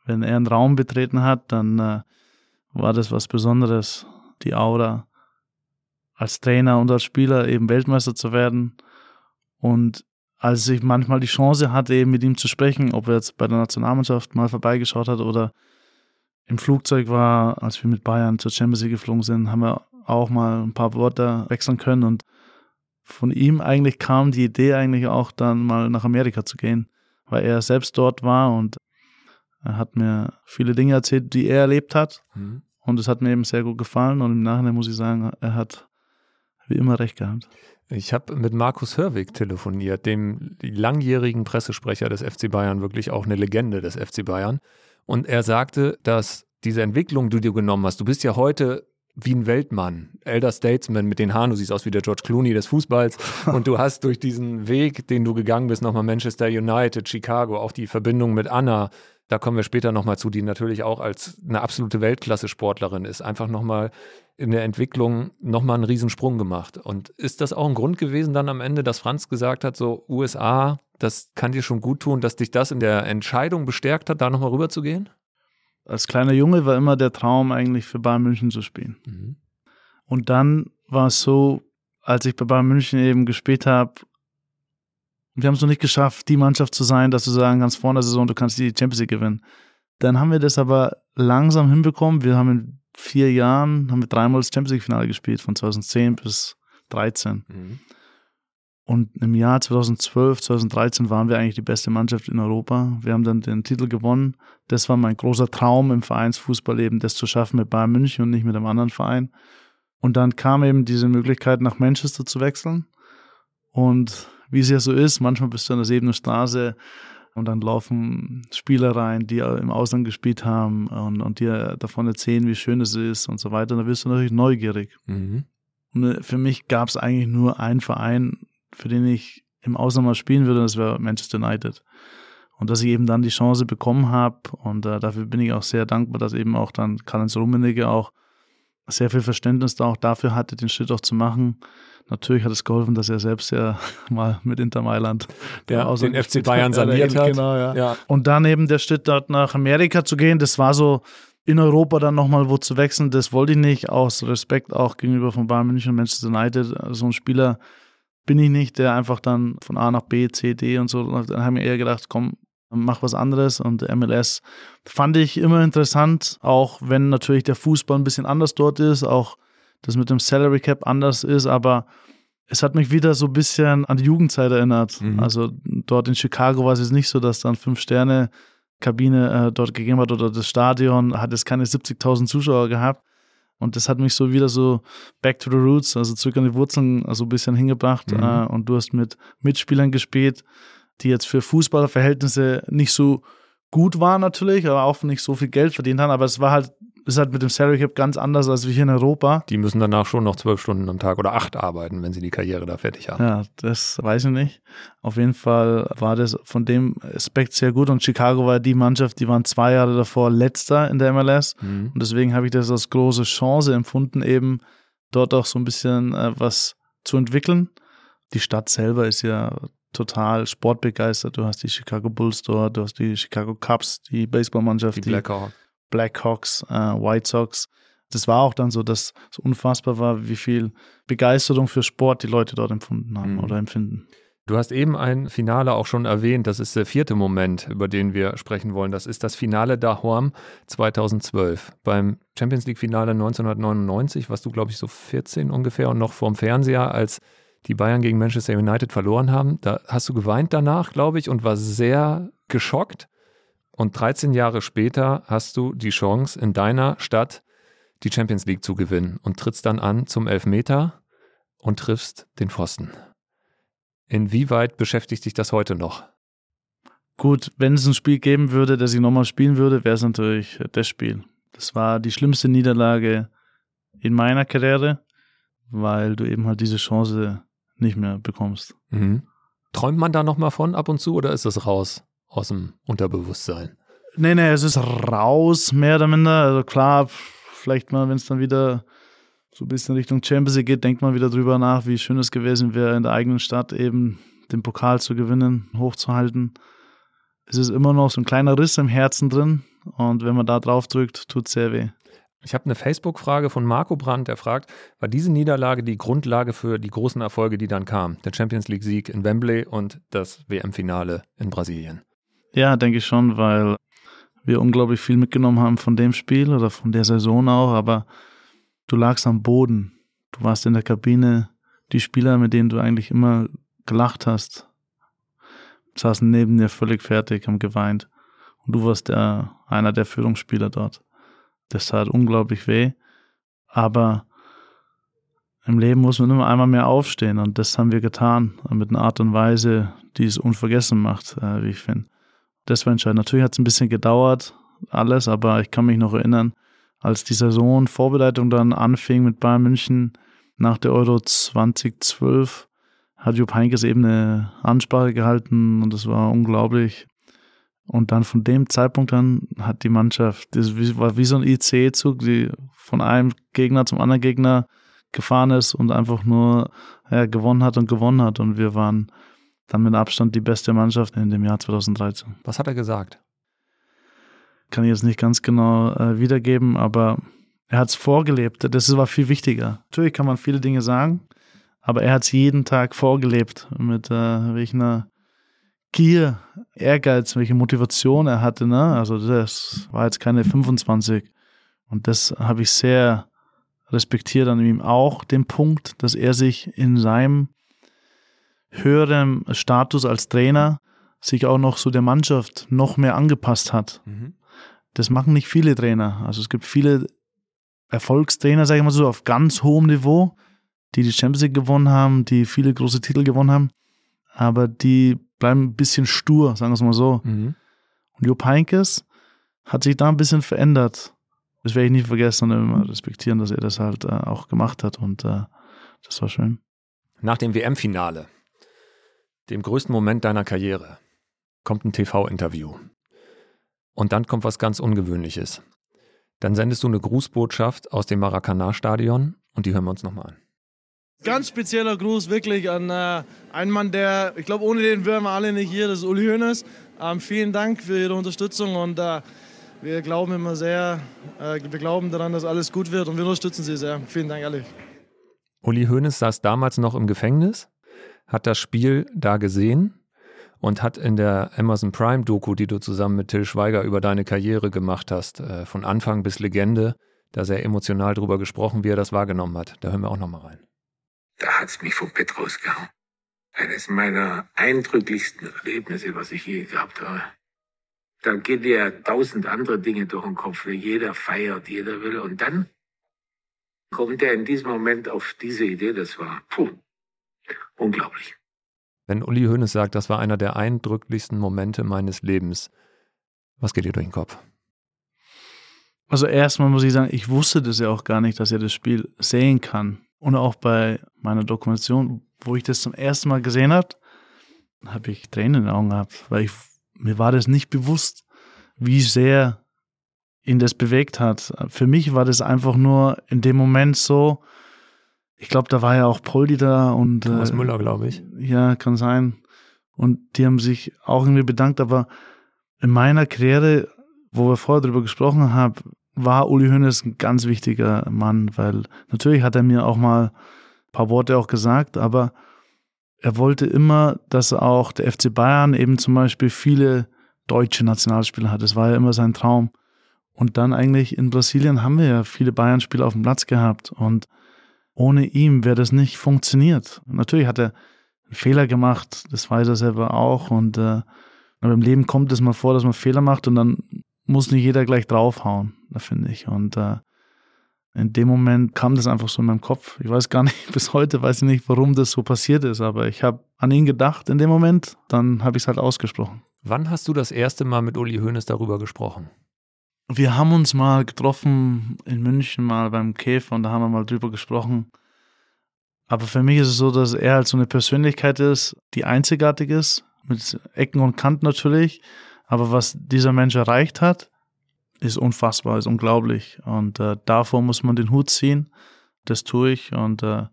Wenn er einen Raum betreten hat, dann äh, war das was Besonderes, die Aura als Trainer und als Spieler eben Weltmeister zu werden. Und als ich manchmal die Chance hatte, eben mit ihm zu sprechen, ob er jetzt bei der Nationalmannschaft mal vorbeigeschaut hat oder im Flugzeug war, als wir mit Bayern zur Champions League geflogen sind, haben wir auch mal ein paar Worte wechseln können und von ihm eigentlich kam die Idee eigentlich auch dann mal nach Amerika zu gehen, weil er selbst dort war und er hat mir viele Dinge erzählt, die er erlebt hat mhm. und es hat mir eben sehr gut gefallen und im Nachhinein muss ich sagen, er hat wie immer recht gehabt. Ich habe mit Markus Hörwig telefoniert, dem langjährigen Pressesprecher des FC Bayern, wirklich auch eine Legende des FC Bayern. Und er sagte, dass diese Entwicklung, die du genommen hast, du bist ja heute wie ein Weltmann, Elder Statesman mit den Haaren, du siehst aus wie der George Clooney des Fußballs. Und du hast durch diesen Weg, den du gegangen bist, nochmal Manchester United, Chicago, auch die Verbindung mit Anna, da kommen wir später nochmal zu, die natürlich auch als eine absolute Weltklasse-Sportlerin ist, einfach nochmal in der Entwicklung nochmal einen Riesensprung gemacht. Und ist das auch ein Grund gewesen dann am Ende, dass Franz gesagt hat, so USA, das kann dir schon gut tun, dass dich das in der Entscheidung bestärkt hat, da nochmal rüber zu gehen? Als kleiner Junge war immer der Traum eigentlich für Bayern München zu spielen. Mhm. Und dann war es so, als ich bei Bayern München eben gespielt habe, wir haben es noch nicht geschafft, die Mannschaft zu sein, dass du sagen kannst, vor der Saison, du kannst die Champions League gewinnen. Dann haben wir das aber langsam hinbekommen. Wir haben in vier Jahren, haben wir dreimal das Champions League Finale gespielt, von 2010 bis 2013. Mhm. Und im Jahr 2012, 2013 waren wir eigentlich die beste Mannschaft in Europa. Wir haben dann den Titel gewonnen. Das war mein großer Traum im Vereinsfußball eben, das zu schaffen mit Bayern München und nicht mit einem anderen Verein. Und dann kam eben diese Möglichkeit, nach Manchester zu wechseln. Und wie es ja so ist, manchmal bist du an der Sebener Straße und dann laufen Spieler rein, die im Ausland gespielt haben und, und dir davon erzählen, wie schön es ist und so weiter. Und dann wirst du natürlich neugierig. Mhm. Und äh, für mich gab es eigentlich nur einen Verein, für den ich im Ausland mal spielen würde, das wäre Manchester United. Und dass ich eben dann die Chance bekommen habe und äh, dafür bin ich auch sehr dankbar, dass eben auch dann Karl-Heinz Rummenigge auch sehr viel Verständnis da auch dafür hatte, den Schritt auch zu machen. Natürlich hat es geholfen, dass er selbst ja mal mit Inter Mailand ja, den FC Bayern saniert hat. Genau, ja. ja. Und dann eben der Schritt dort nach Amerika zu gehen, das war so in Europa dann nochmal wo zu wechseln, das wollte ich nicht, aus Respekt auch gegenüber von Bayern München und Manchester United. So ein Spieler, bin ich nicht, der einfach dann von A nach B, C, D und so. Dann haben wir eher gedacht, komm, mach was anderes. Und MLS fand ich immer interessant, auch wenn natürlich der Fußball ein bisschen anders dort ist, auch das mit dem Salary Cap anders ist, aber es hat mich wieder so ein bisschen an die Jugendzeit erinnert. Mhm. Also dort in Chicago war es jetzt nicht so, dass dann fünf Sterne Kabine äh, dort gegeben hat oder das Stadion hat es keine 70.000 Zuschauer gehabt. Und das hat mich so wieder so back to the roots, also zurück an die Wurzeln, also ein bisschen hingebracht. Mhm. Äh, und du hast mit Mitspielern gespielt, die jetzt für Fußballerverhältnisse nicht so gut waren natürlich, aber auch nicht so viel Geld verdient haben. Aber es war halt, ist halt mit dem Salary Cap ganz anders als wir hier in Europa. Die müssen danach schon noch zwölf Stunden am Tag oder acht arbeiten, wenn sie die Karriere da fertig haben. Ja, das weiß ich nicht. Auf jeden Fall war das von dem Aspekt sehr gut und Chicago war die Mannschaft, die waren zwei Jahre davor letzter in der MLS Mhm. und deswegen habe ich das als große Chance empfunden, eben dort auch so ein bisschen äh, was zu entwickeln. Die Stadt selber ist ja total sportbegeistert. Du hast die Chicago Bulls dort, du hast die Chicago Cubs, die Baseballmannschaft, Die Blackhawks. Blackhawks, äh, White Sox. Das war auch dann so, dass es unfassbar war, wie viel Begeisterung für Sport die Leute dort empfunden haben Mhm. oder empfinden. Du hast eben ein Finale auch schon erwähnt. Das ist der vierte Moment, über den wir sprechen wollen. Das ist das Finale Dahorm 2012. Beim Champions League Finale 1999, was du, glaube ich, so 14 ungefähr und noch vorm Fernseher, als die Bayern gegen Manchester United verloren haben. Da hast du geweint danach, glaube ich, und war sehr geschockt. Und 13 Jahre später hast du die Chance, in deiner Stadt die Champions League zu gewinnen und trittst dann an zum Elfmeter und triffst den Pfosten. Inwieweit beschäftigt dich das heute noch? Gut, wenn es ein Spiel geben würde, das ich nochmal spielen würde, wäre es natürlich das Spiel. Das war die schlimmste Niederlage in meiner Karriere, weil du eben halt diese Chance nicht mehr bekommst. Mhm. Träumt man da nochmal von ab und zu oder ist das raus aus dem Unterbewusstsein? Nee, nee, es ist raus, mehr oder minder. Also klar, vielleicht mal, wenn es dann wieder so ein bisschen Richtung Champions League geht, denkt man wieder drüber nach, wie schön es gewesen wäre, in der eigenen Stadt eben den Pokal zu gewinnen, hochzuhalten. Es ist immer noch so ein kleiner Riss im Herzen drin und wenn man da drauf drückt, tut sehr weh. Ich habe eine Facebook-Frage von Marco Brandt, der fragt, war diese Niederlage die Grundlage für die großen Erfolge, die dann kamen? Der Champions League-Sieg in Wembley und das WM-Finale in Brasilien. Ja, denke ich schon, weil wir unglaublich viel mitgenommen haben von dem Spiel oder von der Saison auch, aber du lagst am Boden. Du warst in der Kabine. Die Spieler, mit denen du eigentlich immer gelacht hast, saßen neben dir völlig fertig, haben geweint. Und du warst der, einer der Führungsspieler dort. Das tat unglaublich weh. Aber im Leben muss man immer einmal mehr aufstehen und das haben wir getan mit einer Art und Weise, die es unvergessen macht, äh, wie ich finde. Das war entscheidend. Natürlich hat es ein bisschen gedauert, alles, aber ich kann mich noch erinnern, als die Saison Vorbereitung dann anfing mit Bayern München nach der Euro 2012, hat Jupp Heynckes eben eine Ansprache gehalten und das war unglaublich. Und dann von dem Zeitpunkt an hat die Mannschaft, das war wie so ein IC-Zug, die von einem Gegner zum anderen Gegner gefahren ist und einfach nur ja, gewonnen hat und gewonnen hat. Und wir waren dann mit Abstand die beste Mannschaft in dem Jahr 2013. Was hat er gesagt? Kann ich jetzt nicht ganz genau äh, wiedergeben, aber er hat es vorgelebt. Das war viel wichtiger. Natürlich kann man viele Dinge sagen, aber er hat es jeden Tag vorgelebt mit äh, welcher Gier, Ehrgeiz, welche Motivation er hatte. Ne? Also das war jetzt keine 25. Und das habe ich sehr respektiert an ihm auch, den Punkt, dass er sich in seinem höheren Status als Trainer sich auch noch so der Mannschaft noch mehr angepasst hat. Mhm. Das machen nicht viele Trainer. Also es gibt viele Erfolgstrainer, sage ich mal so, auf ganz hohem Niveau, die die Champions League gewonnen haben, die viele große Titel gewonnen haben, aber die bleiben ein bisschen stur, sagen wir es mal so. Mhm. Und Jupp Heynckes hat sich da ein bisschen verändert. Das werde ich nie vergessen und immer respektieren, dass er das halt äh, auch gemacht hat und äh, das war schön. Nach dem WM-Finale, dem größten Moment deiner Karriere, kommt ein TV-Interview. Und dann kommt was ganz Ungewöhnliches. Dann sendest du eine Grußbotschaft aus dem Maracanã-Stadion und die hören wir uns nochmal an. Ganz spezieller Gruß wirklich an äh, einen Mann, der, ich glaube, ohne den wären wir alle nicht hier, das ist Uli Hoeneß. Ähm, vielen Dank für Ihre Unterstützung und äh, wir glauben immer sehr, äh, wir glauben daran, dass alles gut wird und wir unterstützen Sie sehr. Vielen Dank, ehrlich. Uli Hoeneß saß damals noch im Gefängnis, hat das Spiel da gesehen und hat in der Amazon Prime Doku, die du zusammen mit Till Schweiger über deine Karriere gemacht hast, äh, von Anfang bis Legende, da sehr emotional drüber gesprochen, wie er das wahrgenommen hat. Da hören wir auch nochmal rein. Da hat's mich vom Bett rausgehauen. Eines meiner eindrücklichsten Erlebnisse, was ich je gehabt habe. Da geht ja tausend andere Dinge durch den Kopf. Jeder feiert, jeder will. Und dann kommt er in diesem Moment auf diese Idee. Das war puh, unglaublich. Wenn Uli Hoeneß sagt, das war einer der eindrücklichsten Momente meines Lebens, was geht dir durch den Kopf? Also erstmal muss ich sagen, ich wusste das ja auch gar nicht, dass er das Spiel sehen kann. Und auch bei meiner Dokumentation, wo ich das zum ersten Mal gesehen habe, habe ich Tränen in den Augen gehabt, weil ich, mir war das nicht bewusst, wie sehr ihn das bewegt hat. Für mich war das einfach nur in dem Moment so, ich glaube, da war ja auch Poldi da und Thomas äh, Müller, glaube ich. Ja, kann sein. Und die haben sich auch irgendwie bedankt, aber in meiner Karriere, wo wir vorher drüber gesprochen haben, war Uli Hoeneß ein ganz wichtiger Mann, weil natürlich hat er mir auch mal ein paar Worte auch gesagt, aber er wollte immer, dass auch der FC Bayern eben zum Beispiel viele deutsche Nationalspieler hat. Das war ja immer sein Traum. Und dann eigentlich in Brasilien haben wir ja viele Bayern-Spieler auf dem Platz gehabt und ohne ihn wäre das nicht funktioniert. Natürlich hat er einen Fehler gemacht, das weiß er selber auch. Und äh, aber im Leben kommt es mal vor, dass man Fehler macht und dann muss nicht jeder gleich draufhauen, da finde ich. Und äh, in dem Moment kam das einfach so in meinem Kopf. Ich weiß gar nicht, bis heute weiß ich nicht, warum das so passiert ist, aber ich habe an ihn gedacht in dem Moment, dann habe ich es halt ausgesprochen. Wann hast du das erste Mal mit Uli Hoeneß darüber gesprochen? Wir haben uns mal getroffen in München mal beim Käfer und da haben wir mal drüber gesprochen. Aber für mich ist es so, dass er halt so eine Persönlichkeit ist, die einzigartig ist, mit Ecken und Kanten natürlich. Aber was dieser Mensch erreicht hat, ist unfassbar, ist unglaublich. Und äh, davor muss man den Hut ziehen. Das tue ich. Und äh,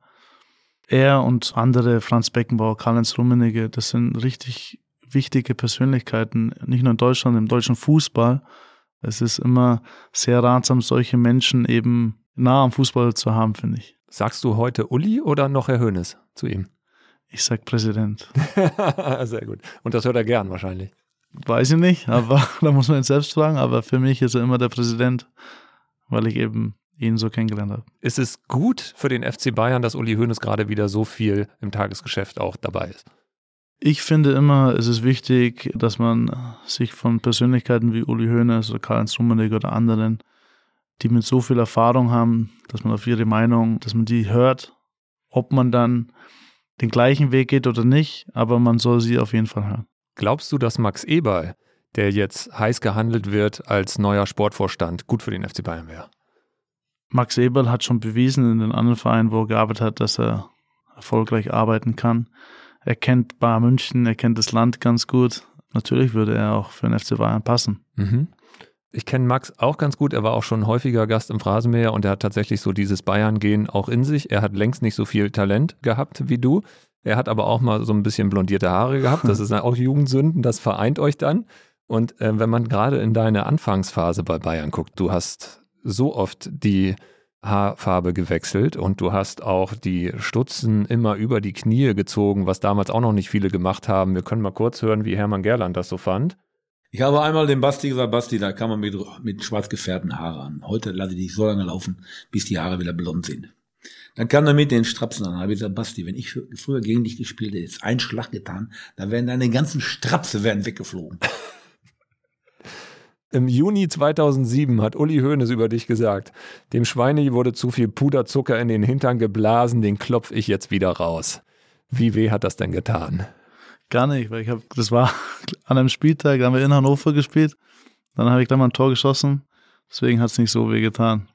er und andere, Franz Beckenbauer, Karl-Heinz Rummenigge, das sind richtig wichtige Persönlichkeiten, nicht nur in Deutschland, im deutschen Fußball. Es ist immer sehr ratsam, solche Menschen eben nah am Fußball zu haben, finde ich. Sagst du heute Uli oder noch Herr Hönes zu ihm? Ich sag Präsident. sehr gut. Und das hört er gern wahrscheinlich. Weiß ich nicht, aber da muss man ihn selbst fragen. Aber für mich ist er immer der Präsident, weil ich eben ihn so kennengelernt habe. Ist es gut für den FC Bayern, dass Uli Hoeneß gerade wieder so viel im Tagesgeschäft auch dabei ist? Ich finde immer, es ist wichtig, dass man sich von Persönlichkeiten wie Uli Hoeneß oder Karl-Heinz Rummenigge oder anderen, die mit so viel Erfahrung haben, dass man auf ihre Meinung, dass man die hört, ob man dann den gleichen Weg geht oder nicht, aber man soll sie auf jeden Fall hören. Glaubst du, dass Max Eberl, der jetzt heiß gehandelt wird als neuer Sportvorstand, gut für den FC Bayern wäre? Max Eberl hat schon bewiesen in den anderen Vereinen, wo er gearbeitet hat, dass er erfolgreich arbeiten kann. Er kennt Bar München, er kennt das Land ganz gut. Natürlich würde er auch für den FC Bayern passen. Mhm. Ich kenne Max auch ganz gut. Er war auch schon häufiger Gast im Phrasenmäher und er hat tatsächlich so dieses Bayern-Gehen auch in sich. Er hat längst nicht so viel Talent gehabt wie du. Er hat aber auch mal so ein bisschen blondierte Haare gehabt. Das ist auch Jugendsünden. Das vereint euch dann. Und äh, wenn man gerade in deine Anfangsphase bei Bayern guckt, du hast so oft die Haarfarbe gewechselt und du hast auch die Stutzen immer über die Knie gezogen, was damals auch noch nicht viele gemacht haben. Wir können mal kurz hören, wie Hermann Gerland das so fand. Ich habe einmal dem Basti gesagt, Basti, da kann man mit, mit schwarz gefärbten Haaren an. Heute lasse ich dich so lange laufen, bis die Haare wieder blond sind. Dann kam er mit den Strapsen an. Da habe ich gesagt, Basti, wenn ich früher gegen dich gespielt hätte, jetzt einen Schlag getan, dann wären deine ganzen Strapse werden weggeflogen. Im Juni 2007 hat Uli Hoeneß über dich gesagt, dem Schweine wurde zu viel Puderzucker in den Hintern geblasen, den klopf ich jetzt wieder raus. Wie weh hat das denn getan? Gar nicht, weil ich habe, das war an einem Spieltag, da haben wir in Hannover gespielt, dann habe ich da mal ein Tor geschossen, deswegen hat es nicht so weh getan.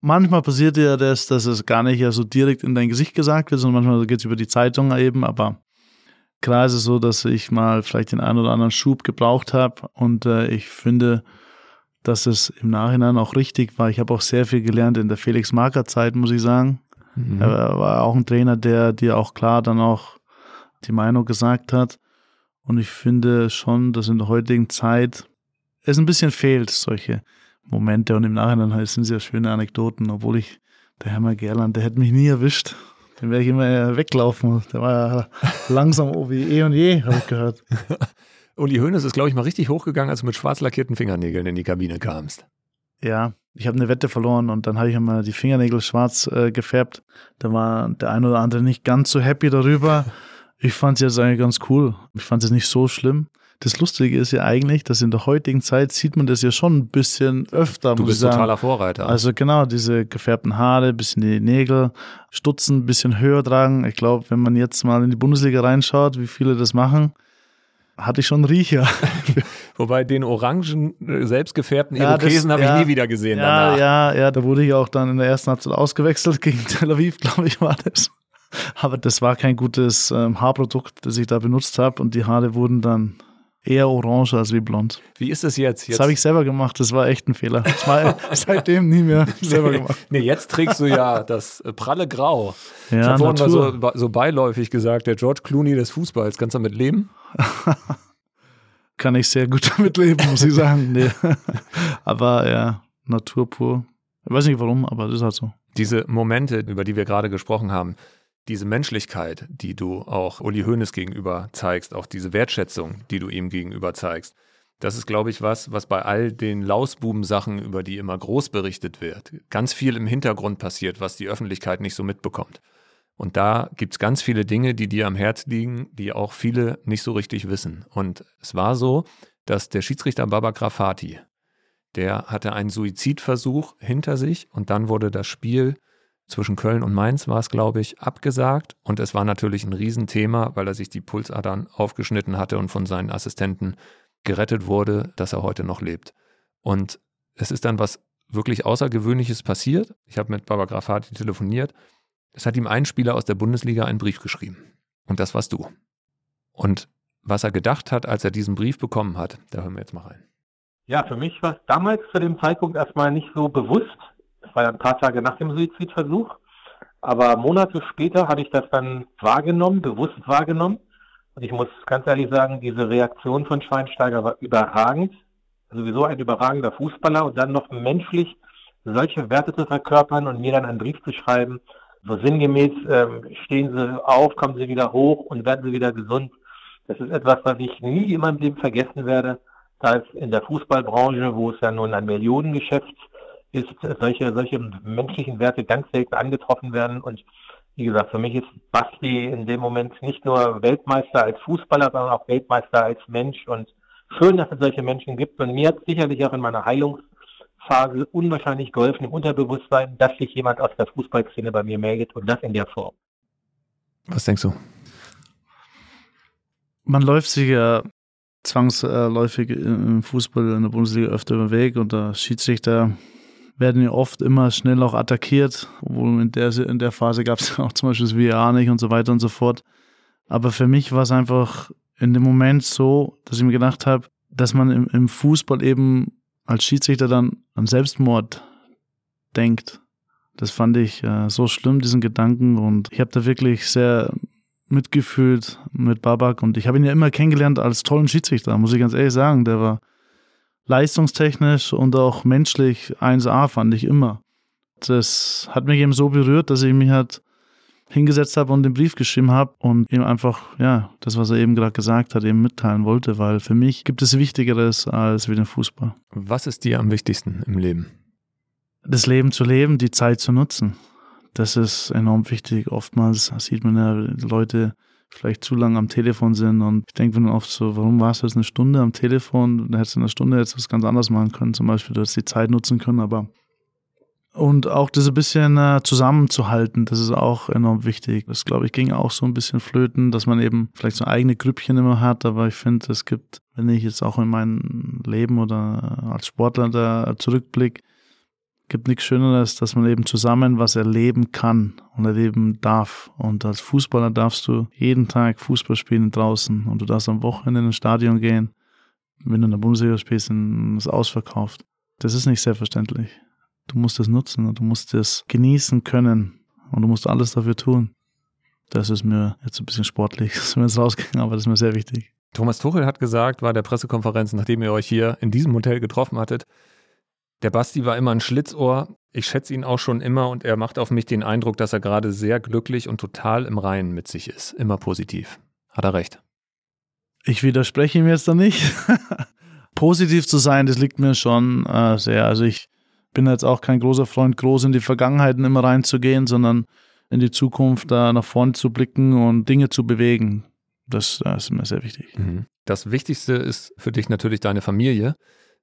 Manchmal passiert ja das, dass es gar nicht so direkt in dein Gesicht gesagt wird, sondern manchmal geht es über die Zeitung eben, aber Klar ist es so, dass ich mal vielleicht den einen oder anderen Schub gebraucht habe und äh, ich finde, dass es im Nachhinein auch richtig war. Ich habe auch sehr viel gelernt in der Felix Marker Zeit, muss ich sagen. Mhm. Er war auch ein Trainer, der dir auch klar dann auch die Meinung gesagt hat. Und ich finde schon, dass in der heutigen Zeit es ein bisschen fehlt, solche Momente. Und im Nachhinein sind es ja schöne Anekdoten, obwohl ich, der Herr Gerland, der hätte mich nie erwischt. Den werde ich immer weglaufen. Der war ja langsam wie eh und je, habe ich gehört. Uli Hoeneß ist, glaube ich, mal richtig hochgegangen, als du mit schwarz lackierten Fingernägeln in die Kabine kamst. Ja, ich habe eine Wette verloren und dann habe ich immer die Fingernägel schwarz äh, gefärbt. Da war der ein oder andere nicht ganz so happy darüber. Ich fand es jetzt eigentlich ganz cool. Ich fand es nicht so schlimm. Das Lustige ist ja eigentlich, dass in der heutigen Zeit sieht man das ja schon ein bisschen öfter. Du bist totaler Vorreiter. Also genau, diese gefärbten Haare, bisschen die Nägel, Stutzen ein bisschen höher tragen. Ich glaube, wenn man jetzt mal in die Bundesliga reinschaut, wie viele das machen, hatte ich schon einen Riecher. Wobei den orangen, äh, selbstgefärbten ja, Irokesen habe ja, ich nie wieder gesehen ja, danach. Ja, ja, da wurde ich auch dann in der ersten Halbzeit ausgewechselt gegen Tel Aviv, glaube ich, war das. Aber das war kein gutes ähm, Haarprodukt, das ich da benutzt habe und die Haare wurden dann eher orange als wie blond. Wie ist das jetzt? jetzt? Das habe ich selber gemacht, das war echt ein Fehler. Das war seitdem nie mehr selber gemacht. Nee, jetzt trägst du ja das äh, pralle Grau. Ja, ich habe vorhin mal so, so beiläufig gesagt, der George Clooney des Fußballs, kannst du damit leben? Kann ich sehr gut damit leben, muss ich sagen. Nee. Aber ja, Natur pur. Ich weiß nicht warum, aber das ist halt so. Diese Momente, über die wir gerade gesprochen haben, diese Menschlichkeit, die du auch Uli Hoeneß gegenüber zeigst, auch diese Wertschätzung, die du ihm gegenüber zeigst, das ist, glaube ich, was, was bei all den Lausbuben-Sachen, über die immer groß berichtet wird, ganz viel im Hintergrund passiert, was die Öffentlichkeit nicht so mitbekommt. Und da gibt es ganz viele Dinge, die dir am Herz liegen, die auch viele nicht so richtig wissen. Und es war so, dass der Schiedsrichter Baba Grafati, der hatte einen Suizidversuch hinter sich und dann wurde das Spiel zwischen Köln und Mainz war es, glaube ich, abgesagt. Und es war natürlich ein Riesenthema, weil er sich die Pulsadern aufgeschnitten hatte und von seinen Assistenten gerettet wurde, dass er heute noch lebt. Und es ist dann was wirklich Außergewöhnliches passiert. Ich habe mit Baba Grafati telefoniert. Es hat ihm ein Spieler aus der Bundesliga einen Brief geschrieben. Und das warst du. Und was er gedacht hat, als er diesen Brief bekommen hat, da hören wir jetzt mal rein. Ja, für mich war es damals zu dem Zeitpunkt erstmal nicht so bewusst, das war ja ein paar Tage nach dem Suizidversuch. Aber Monate später hatte ich das dann wahrgenommen, bewusst wahrgenommen. Und ich muss ganz ehrlich sagen, diese Reaktion von Schweinsteiger war überragend. Sowieso ein überragender Fußballer und dann noch menschlich solche Werte zu verkörpern und mir dann einen Brief zu schreiben, so sinngemäß, ähm, stehen Sie auf, kommen Sie wieder hoch und werden Sie wieder gesund. Das ist etwas, was ich nie in meinem Leben vergessen werde, da es in der Fußballbranche, wo es ja nun ein Millionengeschäft ist, solche, solche menschlichen Werte ganz selten angetroffen werden. Und wie gesagt, für mich ist Basti in dem Moment nicht nur Weltmeister als Fußballer, sondern auch Weltmeister als Mensch. Und schön, dass es solche Menschen gibt. Und mir hat sicherlich auch in meiner Heilungsphase unwahrscheinlich geholfen im Unterbewusstsein, dass sich jemand aus der Fußballszene bei mir meldet und das in der Form. Was denkst du? Man läuft sich ja zwangsläufig im Fußball in der Bundesliga öfter über den Weg und der Schiedsrichter werden ja oft immer schnell auch attackiert. Obwohl in der, in der Phase gab es auch zum Beispiel das VR nicht und so weiter und so fort. Aber für mich war es einfach in dem Moment so, dass ich mir gedacht habe, dass man im, im Fußball eben als Schiedsrichter dann an Selbstmord denkt. Das fand ich äh, so schlimm, diesen Gedanken. Und ich habe da wirklich sehr mitgefühlt mit Babak. Und ich habe ihn ja immer kennengelernt als tollen Schiedsrichter, muss ich ganz ehrlich sagen. Der war leistungstechnisch und auch menschlich 1A fand ich immer. Das hat mich eben so berührt, dass ich mich halt hingesetzt habe und den Brief geschrieben habe und ihm einfach, ja, das, was er eben gerade gesagt hat, eben mitteilen wollte, weil für mich gibt es Wichtigeres als wie den Fußball. Was ist dir am wichtigsten im Leben? Das Leben zu leben, die Zeit zu nutzen. Das ist enorm wichtig. Oftmals sieht man ja Leute, vielleicht zu lange am Telefon sind. Und ich denke mir oft so, warum warst du jetzt eine Stunde am Telefon? Dann hättest du in einer Stunde jetzt was ganz anderes machen können. Zum Beispiel, du hättest die Zeit nutzen können, aber und auch das ein bisschen äh, zusammenzuhalten, das ist auch enorm wichtig. Das, glaube ich, ging auch so ein bisschen flöten, dass man eben vielleicht so eigene Grüppchen immer hat, aber ich finde, es gibt, wenn ich jetzt auch in mein Leben oder als Sportler da zurückblicke, gibt nichts Schöneres, dass man eben zusammen was erleben kann und erleben darf. Und als Fußballer darfst du jeden Tag Fußball spielen draußen und du darfst am Wochenende in ein Stadion gehen. Wenn du in der Bundesliga spielst, ist es ausverkauft. Das ist nicht selbstverständlich. Du musst es nutzen und du musst es genießen können und du musst alles dafür tun. Das ist mir jetzt ein bisschen sportlich, das ist mir jetzt rausgegangen, aber das ist mir sehr wichtig. Thomas Tuchel hat gesagt, war der Pressekonferenz, nachdem ihr euch hier in diesem Hotel getroffen hattet, der Basti war immer ein Schlitzohr. Ich schätze ihn auch schon immer und er macht auf mich den Eindruck, dass er gerade sehr glücklich und total im Reinen mit sich ist. Immer positiv. Hat er recht. Ich widerspreche ihm jetzt da nicht. positiv zu sein, das liegt mir schon äh, sehr. Also ich bin jetzt auch kein großer Freund, groß in die Vergangenheiten immer reinzugehen, sondern in die Zukunft da nach vorne zu blicken und Dinge zu bewegen. Das, das ist mir sehr wichtig. Mhm. Das Wichtigste ist für dich natürlich deine Familie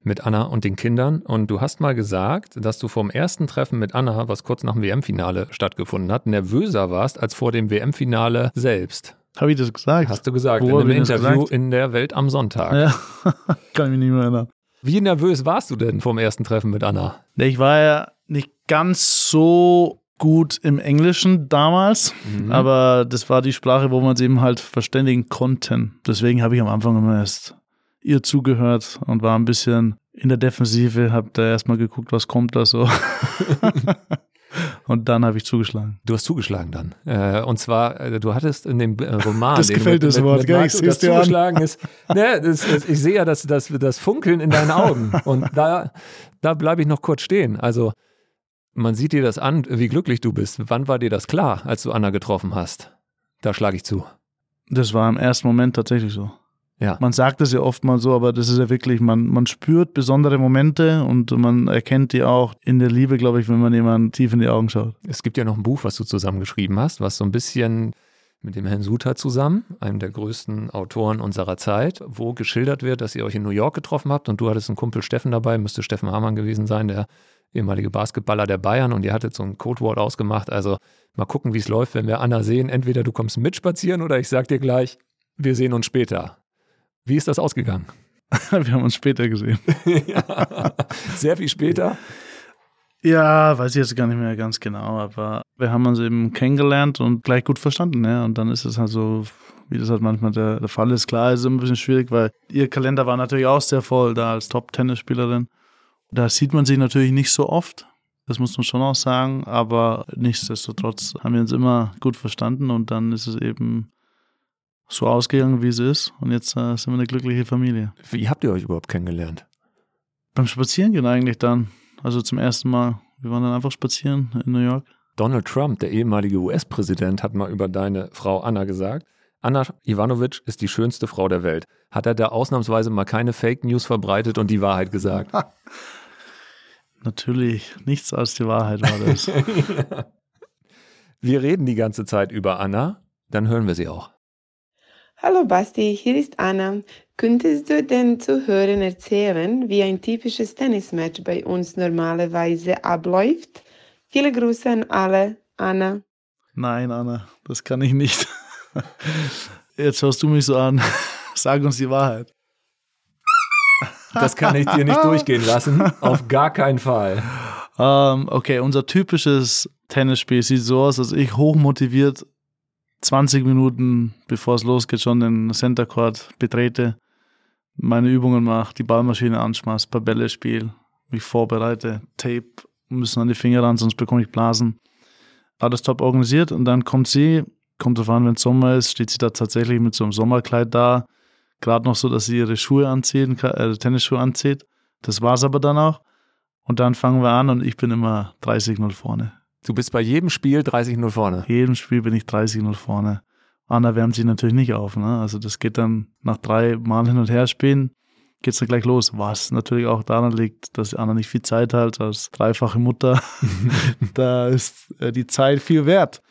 mit Anna und den Kindern. Und du hast mal gesagt, dass du vom ersten Treffen mit Anna, was kurz nach dem WM-Finale stattgefunden hat, nervöser warst als vor dem WM-Finale selbst. Habe ich das gesagt? Hast du gesagt, Wo in einem Interview in der Welt am Sonntag. Ja, kann ich mich nicht mehr erinnern. Wie nervös warst du denn vom ersten Treffen mit Anna? Ich war ja nicht ganz so gut im Englischen damals, Mhm. aber das war die Sprache, wo wir uns eben halt verständigen konnten. Deswegen habe ich am Anfang immer erst ihr zugehört und war ein bisschen in der Defensive, habe da erstmal geguckt, was kommt da so. und dann habe ich zugeschlagen. Du hast zugeschlagen dann. Äh, und zwar, äh, du hattest in dem äh, Roman, Das gefällt das Wort, gell? Ich dir an. ist. Ne, das, das, ich sehe ja das, das, das Funkeln in deinen Augen. Und da, da bleibe ich noch kurz stehen. Also, man sieht dir das an, wie glücklich du bist. Wann war dir das klar, als du Anna getroffen hast? Da schlage ich zu. Das war im ersten Moment tatsächlich so. Ja. Man sagt es ja oft mal so, aber das ist ja wirklich, man, man spürt besondere Momente und man erkennt die auch in der Liebe, glaube ich, wenn man jemandem tief in die Augen schaut. Es gibt ja noch ein Buch, was du zusammengeschrieben hast, was so ein bisschen mit dem Herrn Suter zusammen, einem der größten Autoren unserer Zeit, wo geschildert wird, dass ihr euch in New York getroffen habt und du hattest einen Kumpel Steffen dabei, müsste Steffen Hamann gewesen sein, der ehemalige Basketballer der Bayern und ihr hattet so ein Codewort ausgemacht. Also mal gucken, wie es läuft, wenn wir Anna sehen. Entweder du kommst mit spazieren oder ich sag dir gleich, wir sehen uns später. Wie ist das ausgegangen? Wir haben uns später gesehen. ja, sehr viel später. Ja, weiß ich jetzt gar nicht mehr ganz genau, aber wir haben uns eben kennengelernt und gleich gut verstanden, ja. Und dann ist es halt so, wie das halt manchmal der, der Fall ist. Klar, ist immer ein bisschen schwierig, weil ihr Kalender war natürlich auch sehr voll da als Top-Tennisspielerin. Da sieht man sich natürlich nicht so oft. Das muss man schon auch sagen, aber nichtsdestotrotz haben wir uns immer gut verstanden und dann ist es eben so ausgegangen, wie es ist. Und jetzt äh, sind wir eine glückliche Familie. Wie habt ihr euch überhaupt kennengelernt? Beim Spazierengehen eigentlich dann. Also zum ersten Mal. Wir waren dann einfach spazieren in New York. Donald Trump, der ehemalige US-Präsident, hat mal über deine Frau Anna gesagt, Anna Ivanovic ist die schönste Frau der Welt. Hat er da ausnahmsweise mal keine Fake News verbreitet und die Wahrheit gesagt? Natürlich, nichts als die Wahrheit war das. Wir reden die ganze Zeit über Anna, dann hören wir sie auch. Hallo Basti, hier ist Anna. Könntest du den Zuhörern erzählen, wie ein typisches Tennismatch bei uns normalerweise abläuft? Viele Grüße an alle, Anna. Nein, Anna, das kann ich nicht. Jetzt schaust du mich so an. Sag uns die Wahrheit. Das kann ich dir nicht durchgehen lassen. Auf gar keinen Fall. Ähm, okay, unser typisches Tennisspiel sieht so aus, dass ich hochmotiviert 20 Minuten, bevor es losgeht, schon den Center Court betrete, meine Übungen mache, die Ballmaschine anschmeiße, paar Bälle spiele, mich vorbereite, Tape müssen an die Finger ran, sonst bekomme ich Blasen. Alles top organisiert und dann kommt sie, kommt drauf an, wenn es Sommer ist, steht sie da tatsächlich mit so einem Sommerkleid da, gerade noch so, dass sie ihre Schuhe anzieht, äh, Tennisschuhe anzieht. Das war's aber dann auch. Und dann fangen wir an und ich bin immer 30-0 vorne. Du bist bei jedem Spiel 30-0 vorne. Jedem Spiel bin ich 30-0 vorne. Anna wärmt sich natürlich nicht auf. Ne? Also das geht dann nach drei Mal hin und her spielen, geht's dann gleich los. Was natürlich auch daran liegt, dass Anna nicht viel Zeit hat als dreifache Mutter. da ist äh, die Zeit viel wert.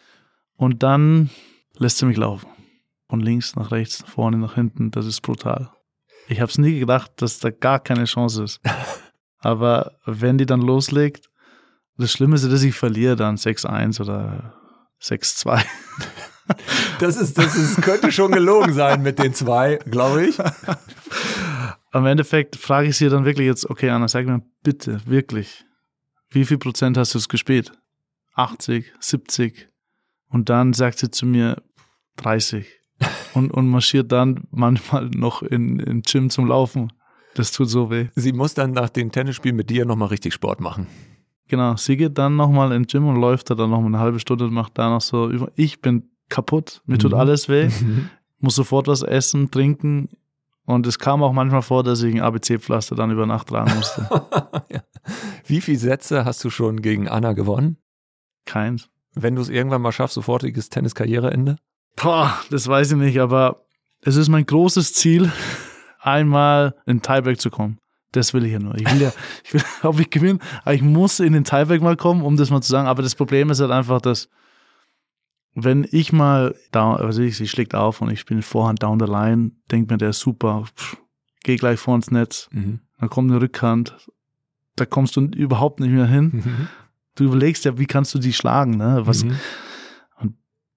Und dann lässt sie mich laufen. Von links nach rechts, vorne nach hinten. Das ist brutal. Ich habe es nie gedacht, dass da gar keine Chance ist. Aber wenn die dann loslegt, das Schlimme ist, dass ich verliere dann 6-1 oder 6-2. Das ist, das ist, könnte schon gelogen sein mit den zwei, glaube ich. Am Endeffekt frage ich sie dann wirklich jetzt, okay, Anna, sag mir bitte, wirklich, wie viel Prozent hast du es gespielt? 80, 70. Und dann sagt sie zu mir 30. Und, und marschiert dann manchmal noch in, in Gym zum Laufen. Das tut so weh. Sie muss dann nach dem Tennisspiel mit dir nochmal richtig Sport machen. Genau, sie geht dann nochmal in Gym und läuft da dann noch eine halbe Stunde und macht da noch so über. Ich bin kaputt, mir tut Mhm. alles weh, muss sofort was essen, trinken. Und es kam auch manchmal vor, dass ich ein ABC-Pflaster dann über Nacht tragen musste. ja. Wie viele Sätze hast du schon gegen Anna gewonnen? Keins. Wenn du es irgendwann mal schaffst, sofortiges Tenniskarriereende? Boah, das weiß ich nicht, aber es ist mein großes Ziel, einmal in Tiebreak zu kommen. Das will ich ja nur. Ich will ja, ich will, ob ich gewinne, aber ich muss in den Tiebreak mal kommen, um das mal zu sagen. Aber das Problem ist halt einfach, dass wenn ich mal down, also ich, sie schlägt auf und ich bin Vorhand down the line, denkt mir, der ist super, pff, geh gleich vor ins Netz, Mhm. dann kommt eine Rückhand, da kommst du überhaupt nicht mehr hin. Mhm. Du überlegst ja, wie kannst du die schlagen, ne? Was, Mhm.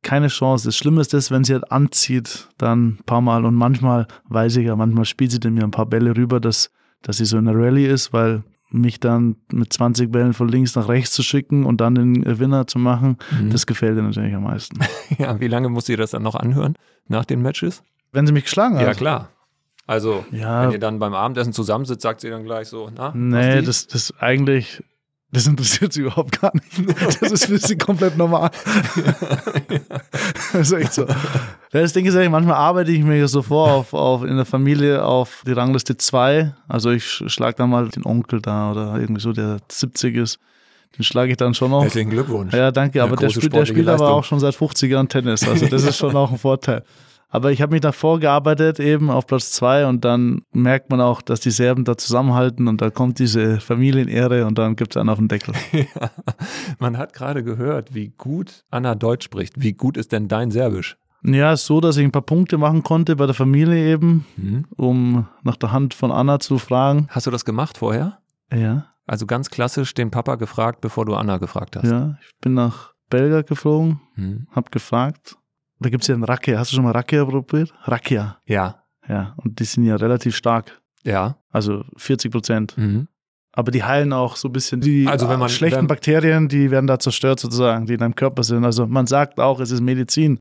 keine Chance. Das Schlimme ist das, wenn sie halt anzieht, dann ein paar Mal und manchmal weiß ich ja, manchmal spielt sie dann mir ein paar Bälle rüber, dass, dass sie so in der Rallye ist, weil mich dann mit 20 Bällen von links nach rechts zu schicken und dann den Winner zu machen, Mhm. das gefällt ihr natürlich am meisten. Ja, wie lange muss sie das dann noch anhören nach den Matches? Wenn sie mich geschlagen hat. Ja, klar. Also, Ja. wenn ihr dann beim Abendessen zusammensitzt, sagt sie dann gleich so, na? Nee, das, das eigentlich, das interessiert sie überhaupt gar nicht. Das ist für sie komplett normal. das ist echt so. Das Ding ist eigentlich, manchmal arbeite ich mir so vor, auf, auf, in der Familie auf die Rangliste 2. Also ich schlage dann mal den Onkel da oder irgendwie so, der 70 ist. Den schlage ich dann schon noch. Herzlichen Glückwunsch. Ja, danke, aber der spielt, der spielt aber Leistung. auch schon seit 50 Jahren Tennis. Also das ist schon auch ein Vorteil. Aber ich habe mich davor gearbeitet, eben auf Platz zwei und dann merkt man auch, dass die Serben da zusammenhalten und da kommt diese Familienehre und dann gibt es einen auf den Deckel. Ja. Man hat gerade gehört, wie gut Anna Deutsch spricht. Wie gut ist denn dein Serbisch? Ja, so, dass ich ein paar Punkte machen konnte bei der Familie eben, Mhm. um nach der Hand von Anna zu fragen. Hast du das gemacht vorher? Ja, Also ganz klassisch den Papa gefragt, bevor du Anna gefragt hast. ja. Ich bin nach Belgrad geflogen, Mhm. hab gefragt. Da gibt es ja einen Rakia. Hast du schon mal Rakia probiert? Rakia. Ja. Ja, und die sind ja relativ stark. Ja. Also 40 Prozent. Mhm. Aber die heilen auch so ein bisschen die Also wenn man- schlechten wenn- Bakterien, die werden da zerstört sozusagen, die in deinem Körper sind. Also man sagt auch, es ist Medizin.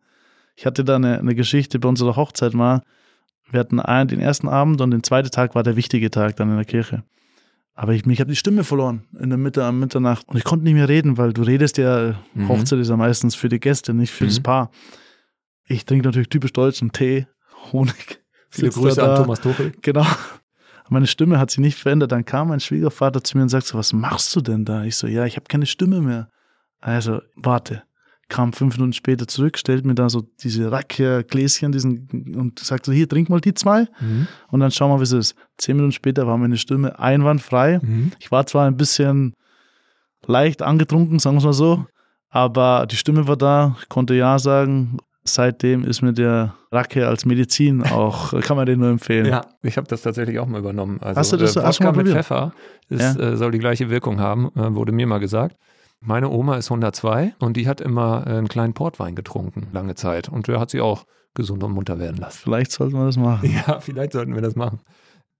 Ich hatte da eine, eine Geschichte bei unserer Hochzeit mal. Wir hatten einen, den ersten Abend und den zweiten Tag war der wichtige Tag dann in der Kirche. Aber ich, mich habe die Stimme verloren in der Mitte am Mitternacht und ich konnte nicht mehr reden, weil du redest ja, Mhm. Hochzeit ist ja meistens für die Gäste, nicht für das Mhm. Paar. Ich trinke natürlich typisch deutschen Tee, Honig. Viele Grüße da an. Thomas Tuchel. Genau. Meine Stimme hat sich nicht verändert. Dann kam mein Schwiegervater zu mir und sagt so, was machst du denn da? Ich so, ja, ich habe keine Stimme mehr. Also, warte. Kam fünf Minuten später zurück, stellt mir da so diese Rakia-Gläschen diesen, und sagt so, hier, trink mal die zwei Mhm. und dann schau mal, wie es ist. Zehn Minuten später war meine Stimme einwandfrei. Mhm. Ich war zwar ein bisschen leicht angetrunken, sagen wir es mal so, aber die Stimme war da, ich konnte Ja sagen. Seitdem ist mir der Rakia als Medizin auch, kann man den nur empfehlen. Ja, ich habe das tatsächlich auch mal übernommen. Also, Hast du das- äh, hast du Wodka mal mit probiert? Pfeffer ist, äh, soll die gleiche Wirkung haben, äh, wurde mir mal gesagt. Meine Oma ist 102 und die hat immer äh, einen kleinen Portwein getrunken, lange Zeit. Und der hat sie auch gesund und munter werden lassen. Vielleicht sollten wir das machen. Ja, vielleicht sollten wir das machen.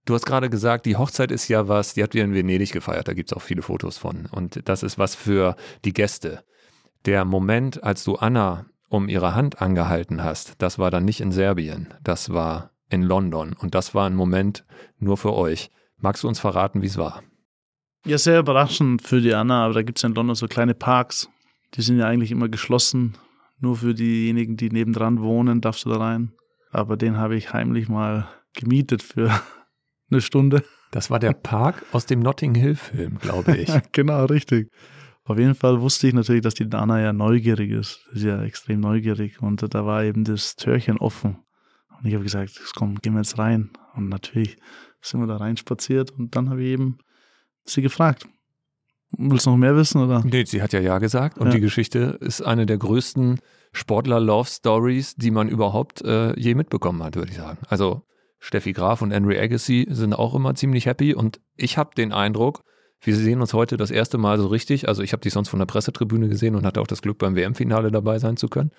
Du hast gerade gesagt, die Hochzeit ist ja was, die habt ihr in Venedig gefeiert, da gibt es auch viele Fotos von. Und das ist was für die Gäste. Der Moment, als du Anna um ihre Hand angehalten hast, das war dann nicht in Serbien, das war in London. Und das war ein Moment nur für euch. Magst du uns verraten, wie es war? Ja, sehr überraschend für die Anna, aber da gibt es ja in London so kleine Parks. Die sind ja eigentlich immer geschlossen. Nur für diejenigen, die nebendran wohnen, darfst du da rein. Aber den habe ich heimlich mal gemietet für eine Stunde. Das war der Park aus dem Notting Hill-Film, glaube ich. genau, richtig. Auf jeden Fall wusste ich natürlich, dass die Anna ja neugierig ist. Sie ist ja extrem neugierig. Und da war eben das Türchen offen. Und ich habe gesagt, komm, gehen wir jetzt rein. Und natürlich sind wir da rein spaziert. Und dann habe ich eben sie gefragt. Willst du noch mehr wissen? Oder? Nee, sie hat ja Ja gesagt und Ja. die Geschichte ist eine der größten Sportler-Love-Stories, die man überhaupt äh, je mitbekommen hat, würde ich sagen. Also Steffi Graf und Henry Agassi sind auch immer ziemlich happy und ich habe den Eindruck, wir sehen uns heute das erste Mal so richtig. Also ich habe dich sonst von der Pressetribüne gesehen und hatte auch das Glück, beim WM-Finale dabei sein zu können.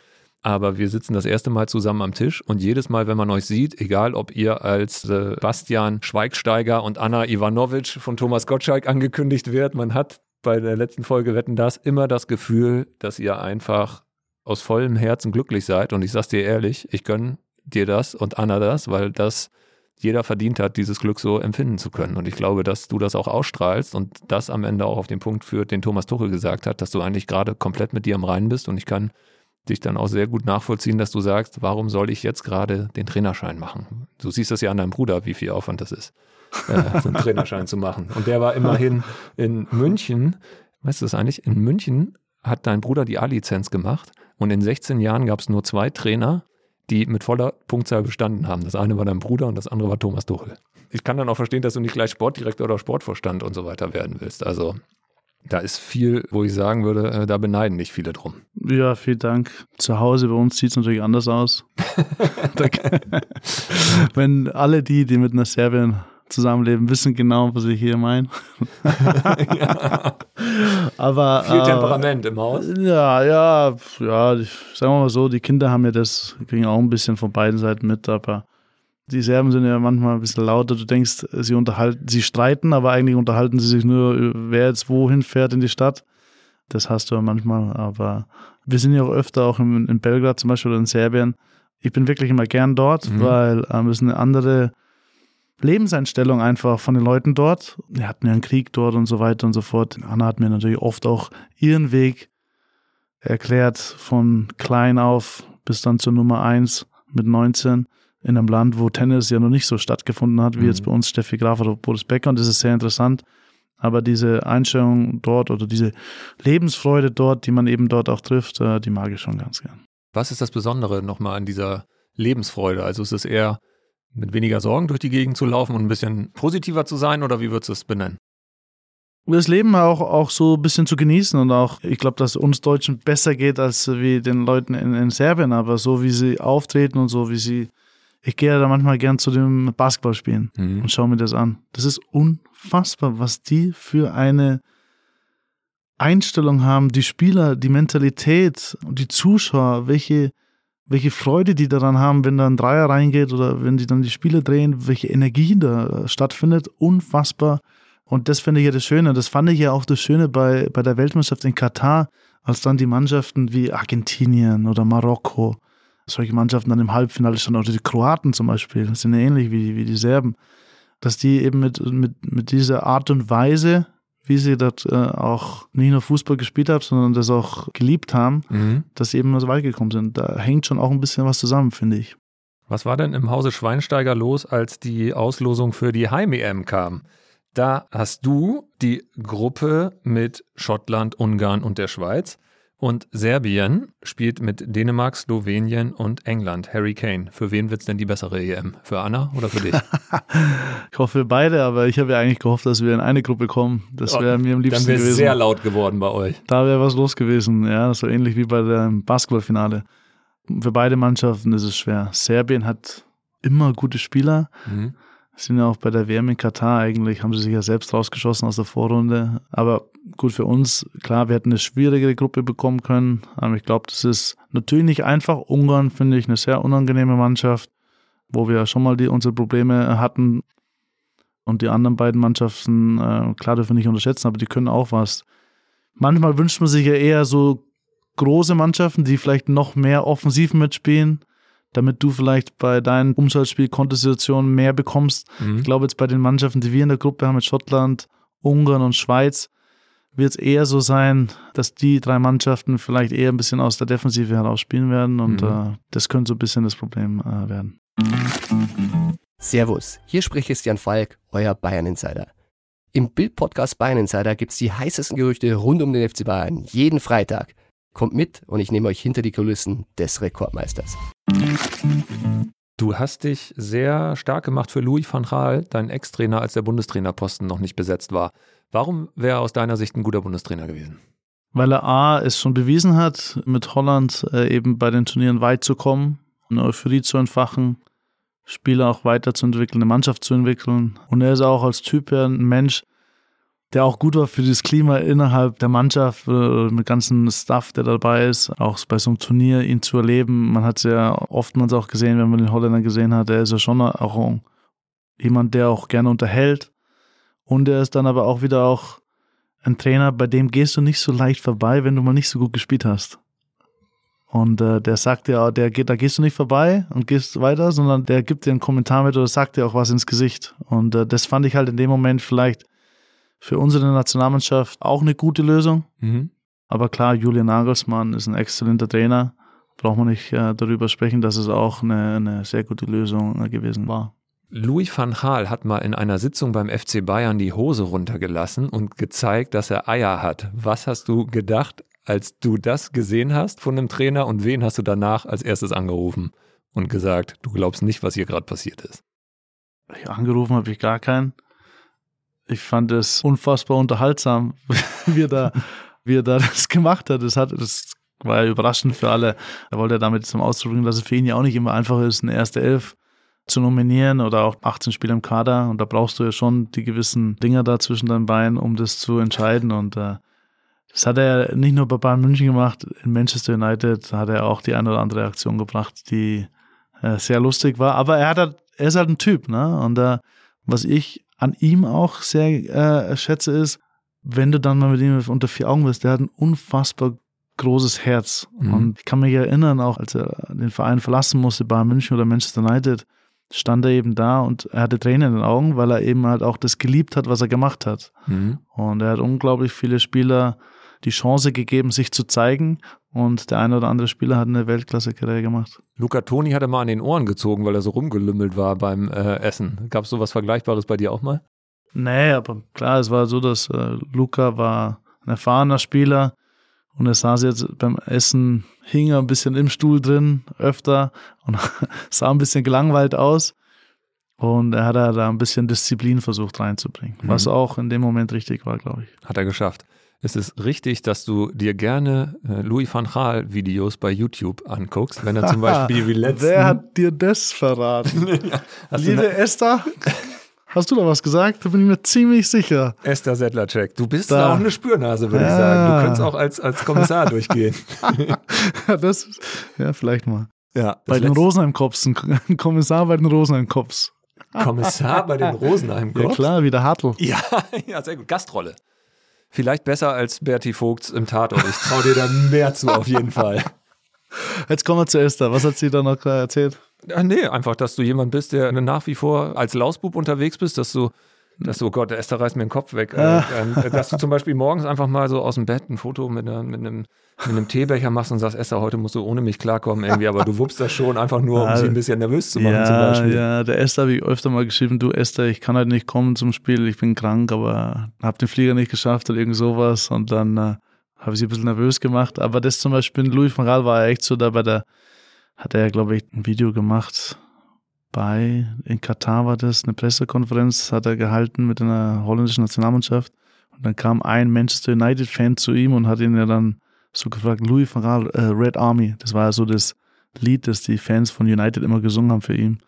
Aber wir sitzen das erste Mal zusammen am Tisch und jedes Mal, wenn man euch sieht, egal ob ihr als äh, Bastian Schweigsteiger und Anna Ivanovic von Thomas Gottschalk angekündigt wird, man hat bei der letzten Folge Wetten das immer das Gefühl, dass ihr einfach aus vollem Herzen glücklich seid. Und ich sag's dir ehrlich, ich gönn dir das und Anna das, weil das jeder verdient hat, dieses Glück so empfinden zu können. Und ich glaube, dass du das auch ausstrahlst und das am Ende auch auf den Punkt führt, den Thomas Tuchel gesagt hat, dass du eigentlich gerade komplett mit dir am Reinen bist. Und ich kann dich dann auch sehr gut nachvollziehen, dass du sagst, warum soll ich jetzt gerade den Trainerschein machen? Du siehst das ja an deinem Bruder, wie viel Aufwand das ist, äh, so einen Trainerschein zu machen. Und der war immerhin in München, weißt du das eigentlich? In München hat dein Bruder die A-Lizenz gemacht und in 16 Jahren gab es nur zwei Trainer, die mit voller Punktzahl bestanden haben. Das eine war dein Bruder und das andere war Thomas Tuchel. Ich kann dann auch verstehen, dass du nicht gleich Sportdirektor oder Sportvorstand und so weiter werden willst. Also da ist viel, wo ich sagen würde, äh, da beneiden nicht viele drum. Ja, vielen Dank. Zu Hause bei uns sieht es natürlich anders aus. Wenn alle die, die mit einer Serbien zusammenleben, wissen genau, was ich hier meine. ja. Aber viel Temperament äh, im Haus. Ja, ja, ja. Sagen wir mal so, die Kinder haben ja das, kriegen auch ein bisschen von beiden Seiten mit, aber die Serben sind ja manchmal ein bisschen lauter. Du denkst, sie unterhalten, sie streiten, aber eigentlich unterhalten sie sich nur, wer jetzt wohin fährt in die Stadt. Das hast du ja manchmal, aber wir sind ja auch öfter auch in, in Belgrad zum Beispiel oder in Serbien. Ich bin wirklich immer gern dort, mhm. weil ähm, es eine andere Lebenseinstellung einfach von den Leuten dort. Wir hatten ja einen Krieg dort und so weiter und so fort. Anna hat mir natürlich oft auch ihren Weg erklärt, von klein auf bis dann zur Nummer eins mit 19 in einem Land, wo Tennis ja noch nicht so stattgefunden hat, wie mhm. jetzt bei uns Steffi Graf oder Boris Becker. Und das ist sehr interessant. Aber diese Einstellung dort oder diese Lebensfreude dort, die man eben dort auch trifft, äh, die mag ich schon ganz gern. Was ist das Besondere nochmal an dieser Lebensfreude? Also ist es eher mit weniger Sorgen durch die Gegend zu laufen und ein bisschen positiver zu sein oder wie würdest du es benennen? Das Leben auch, auch so ein bisschen zu genießen und auch, ich glaube, dass uns Deutschen besser geht als wie den Leuten in, in Serbien, aber so wie sie auftreten und so wie sie ich gehe ja da manchmal gern zu dem Basketballspielen mhm. und schaue mir das an. Das ist unfassbar, was die für eine Einstellung haben, die Spieler, die Mentalität und die Zuschauer, welche, welche Freude die daran haben, wenn da ein Dreier reingeht oder wenn die dann die Spiele drehen, welche Energie da stattfindet. Unfassbar. Und das finde ich ja das Schöne. Das fand ich ja auch das Schöne bei, bei der Weltmeisterschaft in Katar, als dann die Mannschaften wie Argentinien oder Marokko solche Mannschaften dann im Halbfinale standen, oder die Kroaten zum Beispiel, das sind ja ähnlich wie, wie die Serben, dass die eben mit, mit, mit dieser Art und Weise, wie sie dort äh, auch nicht nur Fußball gespielt haben, sondern das auch geliebt haben, mhm. dass sie eben so weit gekommen sind. Da hängt schon auch ein bisschen was zusammen, finde ich. Was war denn im Hause Schweinsteiger los, als die Auslosung für die Heim-EM kam? Da hast du die Gruppe mit Schottland, Ungarn und der Schweiz. Und Serbien spielt mit Dänemark, Slowenien und England. Harry Kane. Für wen wird es denn die bessere EM? Für Anna oder für dich? ich hoffe für beide, aber ich habe ja eigentlich gehofft, dass wir in eine Gruppe kommen. Das wäre mir am liebsten Dann wäre es sehr laut geworden bei euch. Da wäre was los gewesen. Ja, so ähnlich wie bei dem Basketballfinale. Für beide Mannschaften ist es schwer. Serbien hat immer gute Spieler. Mhm sind ja auch bei der WM in Katar eigentlich, haben sie sich ja selbst rausgeschossen aus der Vorrunde. Aber gut für uns, klar, wir hätten eine schwierigere Gruppe bekommen können. Aber ich glaube, das ist natürlich nicht einfach. Ungarn finde ich eine sehr unangenehme Mannschaft, wo wir schon mal die, unsere Probleme hatten. Und die anderen beiden Mannschaften, äh, klar, dürfen wir nicht unterschätzen, aber die können auch was. Manchmal wünscht man sich ja eher so große Mannschaften, die vielleicht noch mehr offensiv mitspielen damit du vielleicht bei deinen Umschaltspiel-Kontosituationen mehr bekommst. Mhm. Ich glaube, jetzt bei den Mannschaften, die wir in der Gruppe haben, mit Schottland, Ungarn und Schweiz, wird es eher so sein, dass die drei Mannschaften vielleicht eher ein bisschen aus der Defensive heraus spielen werden und mhm. äh, das könnte so ein bisschen das Problem äh, werden. Servus, hier spricht Christian Falk, euer Bayern Insider. Im Bild-Podcast Bayern Insider gibt es die heißesten Gerüchte rund um den FC Bayern jeden Freitag. Kommt mit und ich nehme euch hinter die Kulissen des Rekordmeisters. Du hast dich sehr stark gemacht für Louis van Gaal, dein Ex-Trainer, als der Bundestrainerposten noch nicht besetzt war. Warum wäre er aus deiner Sicht ein guter Bundestrainer gewesen? Weil er A, es schon bewiesen hat, mit Holland äh, eben bei den Turnieren weit zu kommen, eine Euphorie zu entfachen, Spieler auch weiterzuentwickeln, eine Mannschaft zu entwickeln. Und er ist auch als Typ ein Mensch, der auch gut war für das Klima innerhalb der Mannschaft, äh, mit ganzen Stuff, der dabei ist, auch bei so einem Turnier ihn zu erleben. Man hat es ja oftmals auch gesehen, wenn man den Holländer gesehen hat, er ist ja schon auch jemand, der auch gerne unterhält. Und er ist dann aber auch wieder auch ein Trainer, bei dem gehst du nicht so leicht vorbei, wenn du mal nicht so gut gespielt hast. Und äh, der sagt ja, der geht, da gehst du nicht vorbei und gehst weiter, sondern der gibt dir einen Kommentar mit oder sagt dir auch was ins Gesicht. Und äh, das fand ich halt in dem Moment vielleicht für unsere Nationalmannschaft auch eine gute Lösung. Mhm. Aber klar, Julian Nagelsmann ist ein exzellenter Trainer. Braucht man nicht äh, darüber sprechen, dass es auch eine, eine sehr gute Lösung äh, gewesen war. Louis van Gaal hat mal in einer Sitzung beim FC Bayern die Hose runtergelassen und gezeigt, dass er Eier hat. Was hast du gedacht, als du das gesehen hast von einem Trainer und wen hast du danach als erstes angerufen und gesagt, du glaubst nicht, was hier gerade passiert ist? Ich angerufen habe ich gar keinen. Ich fand es unfassbar unterhaltsam, wie er da, wie er da das gemacht hat. Das hat, das war ja überraschend für alle. Er wollte damit zum Ausdruck bringen, dass es für ihn ja auch nicht immer einfach ist, eine erste Elf zu nominieren oder auch 18 Spieler im Kader. Und da brauchst du ja schon die gewissen Dinger da zwischen deinen Beinen, um das zu entscheiden. Und äh, das hat er nicht nur bei Bayern München gemacht, in Manchester United hat er auch die eine oder andere Aktion gebracht, die äh, sehr lustig war. Aber er hat halt, er ist halt ein Typ, ne? Und äh, was ich an ihm auch sehr äh, schätze, ist, wenn du dann mal mit ihm unter vier Augen bist, der hat ein unfassbar großes Herz. Mhm. Und ich kann mich erinnern, auch als er den Verein verlassen musste, Bayern München oder Manchester United, stand er eben da und er hatte Tränen in den Augen, weil er eben halt auch das geliebt hat, was er gemacht hat. Mhm. Und er hat unglaublich viele Spieler die Chance gegeben, sich zu zeigen. Und der eine oder andere Spieler hat eine Weltklasse-Karriere gemacht. Luca Toni hat er mal an den Ohren gezogen, weil er so rumgelümmelt war beim äh, Essen. Gab es sowas Vergleichbares bei dir auch mal? Nee, aber klar, es war so, dass äh, Luca war ein erfahrener Spieler und er saß jetzt beim Essen, hing er ein bisschen im Stuhl drin, öfter und sah ein bisschen gelangweilt aus. Und er hat da ein bisschen Disziplin versucht reinzubringen, mhm. was auch in dem Moment richtig war, glaube ich. Hat er geschafft. Es ist richtig, dass du dir gerne äh, Louis van Gaal Videos bei YouTube anguckst, wenn er zum Beispiel wie letzten... Wer hat dir das verraten? ja, Liebe Esther, hast du da was gesagt? Da bin ich mir ziemlich sicher. Esther Settlercheck, du bist da. auch eine Spürnase, würde ja. ich sagen. Du könntest auch als, als Kommissar durchgehen. das, ja, vielleicht mal. Ja, bei den Rosenheim-Cops, ein Kommissar bei den Rosenheim-Cops. Kommissar bei den Rosenheim-Cops? Ja klar, wie der Hartl. Ja, ja, sehr gut. Gastrolle. Vielleicht besser als Bertie Vogts im Tatort. Ich traue dir da mehr zu, auf jeden Fall. Jetzt kommen wir zu Esther. Was hat sie da noch erzählt? Ja, nee, einfach, dass du jemand bist, der nach wie vor als Lausbub unterwegs bist, dass du dass du, oh Gott, der Esther reißt mir den Kopf weg. Ah. Äh, dass du zum Beispiel morgens einfach mal so aus dem Bett ein Foto mit, einer, mit, einem, mit einem Teebecher machst und sagst, Esther, heute musst du ohne mich klarkommen irgendwie, aber du wuppst das schon einfach nur, um sie ein bisschen nervös zu machen ja, zum Beispiel. Ja, der Esther habe ich öfter mal geschrieben, du Esther, ich kann heute nicht kommen zum Spiel, ich bin krank, aber habe den Flieger nicht geschafft oder irgend sowas und dann äh, habe ich sie ein bisschen nervös gemacht. Aber das zum Beispiel, Louis van Gaal war echt so da bei der, hat er, glaube ich, ein Video gemacht, bei, in Katar war das, eine Pressekonferenz hat er gehalten mit einer holländischen Nationalmannschaft. Und dann kam ein Manchester United-Fan zu ihm und hat ihn ja dann so gefragt, Louis van Gaal, äh, Red Army. Das war ja so das Lied, das die Fans von United immer gesungen haben für ihn.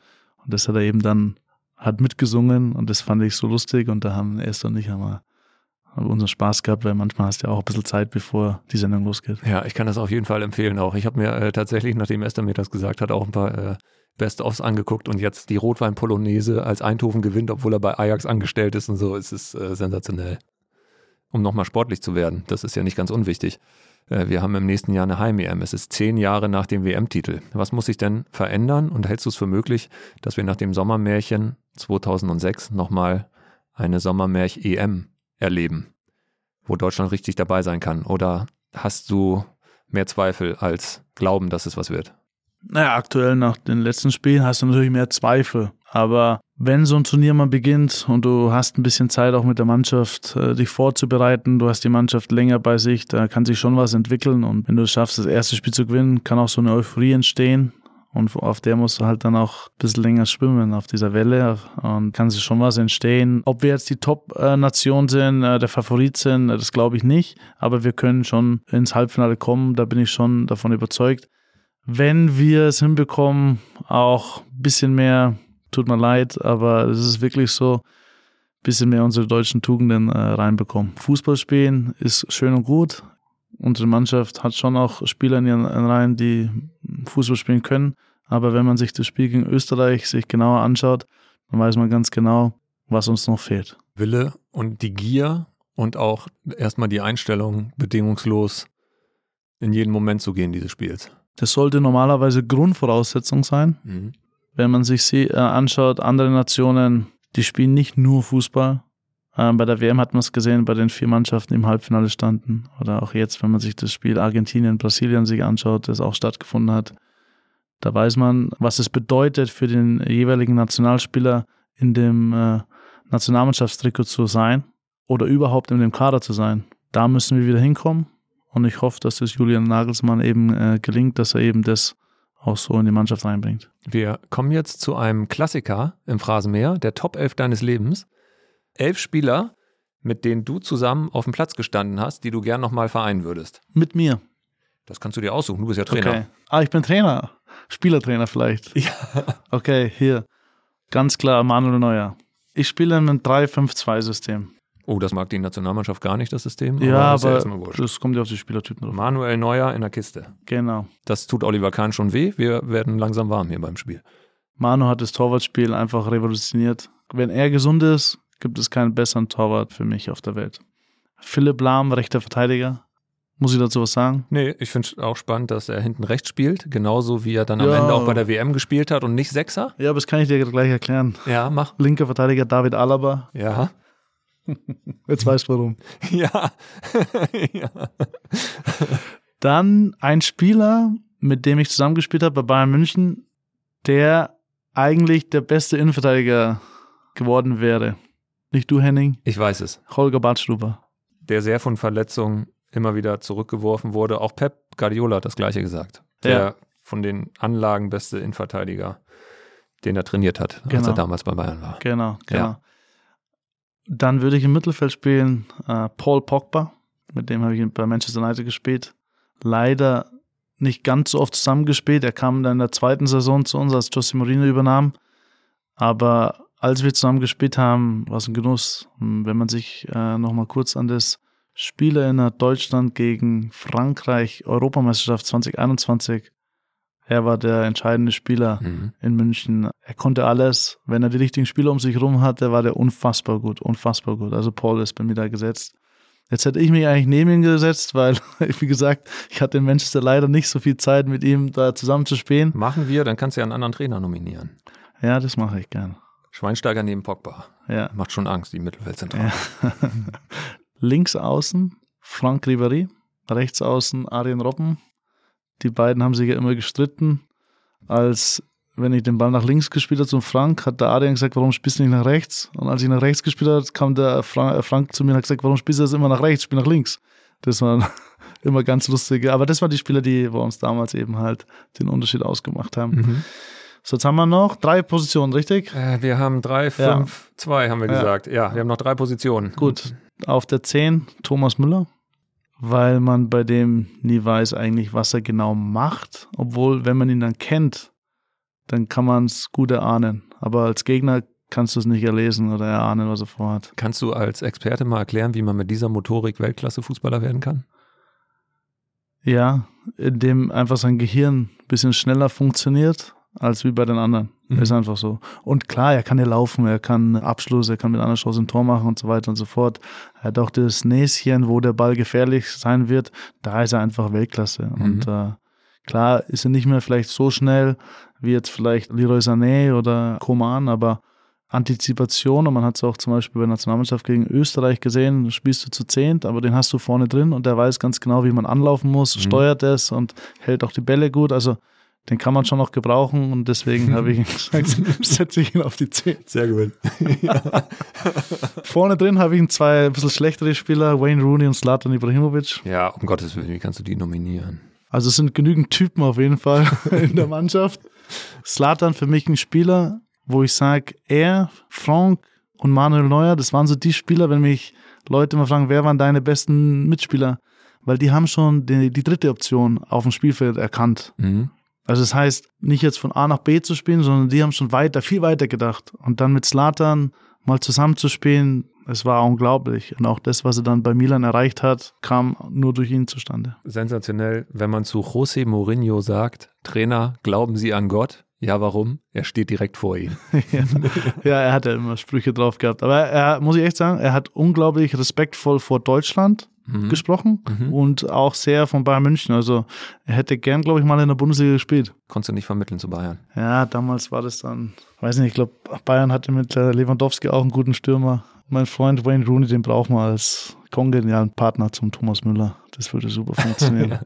Und das hat er eben dann, hat mitgesungen und das fand ich so lustig und da haben Esther und ich haben unseren Spaß gehabt, weil manchmal hast du ja auch ein bisschen Zeit, bevor die Sendung losgeht. Ja, ich kann das auf jeden Fall empfehlen auch. Ich habe mir äh, tatsächlich, nachdem Esther mir das gesagt hat, auch ein paar äh, Best-ofs angeguckt und jetzt die Rotwein-Polonaise als Eindhoven gewinnt, obwohl er bei Ajax angestellt ist und so, ist es äh, sensationell. Um nochmal sportlich zu werden, das ist ja nicht ganz unwichtig. Äh, wir haben im nächsten Jahr eine Heim-EM. Es ist zehn Jahre nach dem WM-Titel. Was muss sich denn verändern und hältst du es für möglich, dass wir nach dem Sommermärchen 2006 nochmal eine Sommermärch-EM erleben, wo Deutschland richtig dabei sein kann? Oder hast du mehr Zweifel als Glauben, dass es was wird? Naja, aktuell nach den letzten Spielen hast du natürlich mehr Zweifel. Aber wenn so ein Turnier mal beginnt und du hast ein bisschen Zeit auch mit der Mannschaft, äh, dich vorzubereiten, du hast die Mannschaft länger bei sich, da kann sich schon was entwickeln. Und wenn du es schaffst, das erste Spiel zu gewinnen, kann auch so eine Euphorie entstehen. Und auf der musst du halt dann auch ein bisschen länger schwimmen, auf dieser Welle. Und kann sich schon was entstehen. Ob wir jetzt die Top-Nation sind, äh, der Favorit sind, das glaube ich nicht. Aber wir können schon ins Halbfinale kommen, da bin ich schon davon überzeugt wenn wir es hinbekommen, auch ein bisschen mehr, tut mir leid, aber es ist wirklich so, ein bisschen mehr unsere deutschen Tugenden äh, reinbekommen. Fußball spielen ist schön und gut. Unsere Mannschaft hat schon auch Spieler in ihren Reihen, die Fußball spielen können. Aber wenn man sich das Spiel gegen Österreich sich genauer anschaut, dann weiß man ganz genau, was uns noch fehlt. Wille und die Gier und auch erstmal die Einstellung, bedingungslos in jeden Moment zu gehen dieses Spiels. Das sollte normalerweise Grundvoraussetzung sein. Mhm. Wenn man sich sie, äh, anschaut, andere Nationen, die spielen nicht nur Fußball. Äh, bei der WM hat man es gesehen, bei den vier Mannschaften im Halbfinale standen. Oder auch jetzt, wenn man sich das Spiel Argentinien, Brasilien sich anschaut, das auch stattgefunden hat. Da weiß man, was es bedeutet für den jeweiligen Nationalspieler in dem äh, Nationalmannschaftstrikot zu sein oder überhaupt in dem Kader zu sein. Da müssen wir wieder hinkommen. Und ich hoffe, dass es Julian Nagelsmann eben äh, gelingt, dass er eben das auch so in die Mannschaft reinbringt. Wir kommen jetzt zu einem Klassiker im Phrasenmäher, der Top 11 deines Lebens. Elf Spieler, mit denen du zusammen auf dem Platz gestanden hast, die du gern nochmal vereinen würdest. Mit mir. Das kannst du dir aussuchen, du bist ja Trainer. Okay. Ah, ich bin Trainer. Spielertrainer vielleicht. Ja. Okay, hier. Ganz klar, Manuel Neuer. Ich spiele in einem 3-5-2-System. Oh, das mag die Nationalmannschaft gar nicht, das System. Ja, das ist aber wurscht. das kommt ja auf die Spielertypen drauf. Manuel Neuer in der Kiste. Genau. Das tut Oliver Kahn schon weh. Wir werden langsam warm hier beim Spiel. Manu hat das Torwartspiel einfach revolutioniert. Wenn er gesund ist, gibt es keinen besseren Torwart für mich auf der Welt. Philipp Lahm, rechter Verteidiger. Muss ich dazu was sagen? Nee, ich finde es auch spannend, dass er hinten rechts spielt, genauso wie er dann am Ja. Ende auch bei der WM gespielt hat und nicht Sechser. Ja, aber das kann ich dir gleich erklären. Ja, mach. Linker Verteidiger David Alaba. Ja. Jetzt weißt du warum. Ja. ja. Dann ein Spieler, mit dem ich zusammengespielt habe bei Bayern München, der eigentlich der beste Innenverteidiger geworden wäre. Nicht du, Henning, Ich weiß es. Holger Badstuber. Der sehr von Verletzungen immer wieder zurückgeworfen wurde. Auch Pep Guardiola hat das Gleiche gesagt. Der Ja. von den Anlagen beste Innenverteidiger, den er trainiert hat, als Genau. er damals bei Bayern war. Genau, genau. Ja. Dann würde ich im Mittelfeld spielen äh, Paul Pogba, mit dem habe ich bei Manchester United gespielt. Leider nicht ganz so oft zusammengespielt. Er kam dann in der zweiten Saison zu uns, als José Mourinho übernahm. Aber als wir zusammen gespielt haben, war es ein Genuss. Wenn man sich äh, nochmal kurz an das Spiel erinnert, Deutschland gegen Frankreich, Europameisterschaft 2021, er war der entscheidende Spieler Mhm. in München. Er konnte alles. Wenn er die richtigen Spieler um sich rum hatte, war der unfassbar gut, unfassbar gut. Also Paul ist bei mir da gesetzt. Jetzt hätte ich mich eigentlich neben ihn gesetzt, weil, wie gesagt, ich hatte in Manchester leider nicht so viel Zeit, mit ihm da zusammen zu spielen. Machen wir, dann kannst du ja einen anderen Trainer nominieren. Ja, das mache ich gern. Schweinsteiger neben Pogba. Ja. Macht schon Angst, die Mittelfeldzentrale. ja. Links außen Frank Ribéry, rechts außen Arjen Robben. Die beiden haben sich ja immer gestritten, als wenn ich den Ball nach links gespielt habe zum Frank, hat der Adrian gesagt, warum spielst du nicht nach rechts? Und als ich nach rechts gespielt habe, kam der Frank, äh, Frank zu mir und hat gesagt, warum spielst du das immer nach rechts? Spiel nach links. Das war immer ganz lustig. Aber das waren die Spieler, die bei uns damals eben halt den Unterschied ausgemacht haben. Mhm. So, jetzt haben wir noch drei Positionen, richtig? Äh, wir haben drei, Ja. fünf, zwei haben wir Ja. gesagt. Ja, wir haben noch drei Positionen. Gut, auf der 10 Thomas Müller, weil man bei dem nie weiß eigentlich, was er genau macht. Obwohl, wenn man ihn dann kennt, dann kann man es gut erahnen. Aber als Gegner kannst du es nicht erlesen oder erahnen, was er vorhat. Kannst du als Experte mal erklären, wie man mit dieser Motorik Weltklasse-Fußballer werden kann? Ja, indem einfach sein Gehirn ein bisschen schneller funktioniert als wie bei den anderen. Mhm. Ist einfach so. Und klar, er kann ja laufen, er kann Abschluss, er kann mit einer Chance ein Tor machen und so weiter und so fort. Er hat auch das Näschen, wo der Ball gefährlich sein wird. Da ist er einfach Weltklasse. Mhm. Und äh, klar ist er nicht mehr vielleicht so schnell wie jetzt vielleicht Leroy Sané oder Koman, aber Antizipation, und man hat es auch zum Beispiel bei der Nationalmannschaft gegen Österreich gesehen, spielst du zu zehnt, aber den hast du vorne drin und der weiß ganz genau, wie man anlaufen muss, Mhm. steuert es und hält auch die Bälle gut. Also den kann man schon noch gebrauchen und deswegen habe ich gesagt, setze ich ihn auf die 10. Sehr gut. Vorne drin habe ich ihn zwei ein bisschen schlechtere Spieler, Wayne Rooney und Slatan Ibrahimovic. Ja, um Gottes Willen, wie kannst du die nominieren? Also es sind genügend Typen auf jeden Fall in der Mannschaft. Slatan für mich ein Spieler, wo ich sage, er, Frank und Manuel Neuer, das waren so die Spieler, wenn mich Leute mal fragen, wer waren deine besten Mitspieler? Weil die haben schon die, die dritte Option auf dem Spielfeld erkannt. Mhm. Also das heißt, nicht jetzt von A nach B zu spielen, sondern die haben schon weiter, viel weiter gedacht. Und dann mit Slatan mal zusammenzuspielen, es war unglaublich. Und auch das, was er dann bei Milan erreicht hat, kam nur durch ihn zustande. Sensationell, wenn man zu José Mourinho sagt, Trainer, glauben Sie an Gott? Ja, warum? Er steht direkt vor Ihnen. ja. ja, er hat ja immer Sprüche drauf gehabt. Aber er, muss ich echt sagen, er hat unglaublich respektvoll vor Deutschland Mhm. gesprochen und auch sehr von Bayern München. Also er hätte gern, glaube ich, mal in der Bundesliga gespielt. Konntest du nicht vermitteln zu Bayern. Ja, damals war das dann, weiß nicht, ich glaube, Bayern hatte mit äh, Lewandowski auch einen guten Stürmer. Mein Freund Wayne Rooney, den braucht man als kongenialen Partner zum Thomas Müller. Das würde super funktionieren.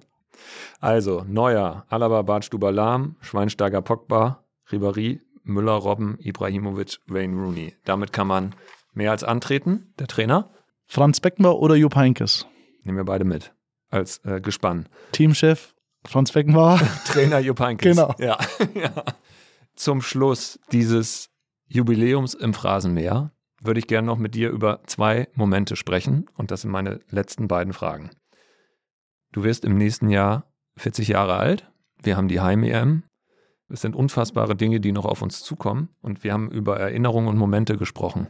Also, Neuer, Alaba, Badstuber, Lahm, Schweinsteiger, Pogba, Ribéry, Müller, Robben, Ibrahimovic, Wayne Rooney. Damit kann man mehr als antreten, der Trainer. Franz Beckenbauer oder Jupp Heynckes? Nehmen wir beide mit als äh, Gespann. Teamchef Franz Beckenbauer. Trainer Jupp Heynckes. Genau. Ja. ja. Zum Schluss dieses Jubiläums im Phrasenmäher würde ich gerne noch mit dir über zwei Momente sprechen und das sind meine letzten beiden Fragen. Du wirst im nächsten Jahr 40 Jahre alt. Wir haben die Heim-EM. Es sind unfassbare Dinge, die noch auf uns zukommen und wir haben über Erinnerungen und Momente gesprochen.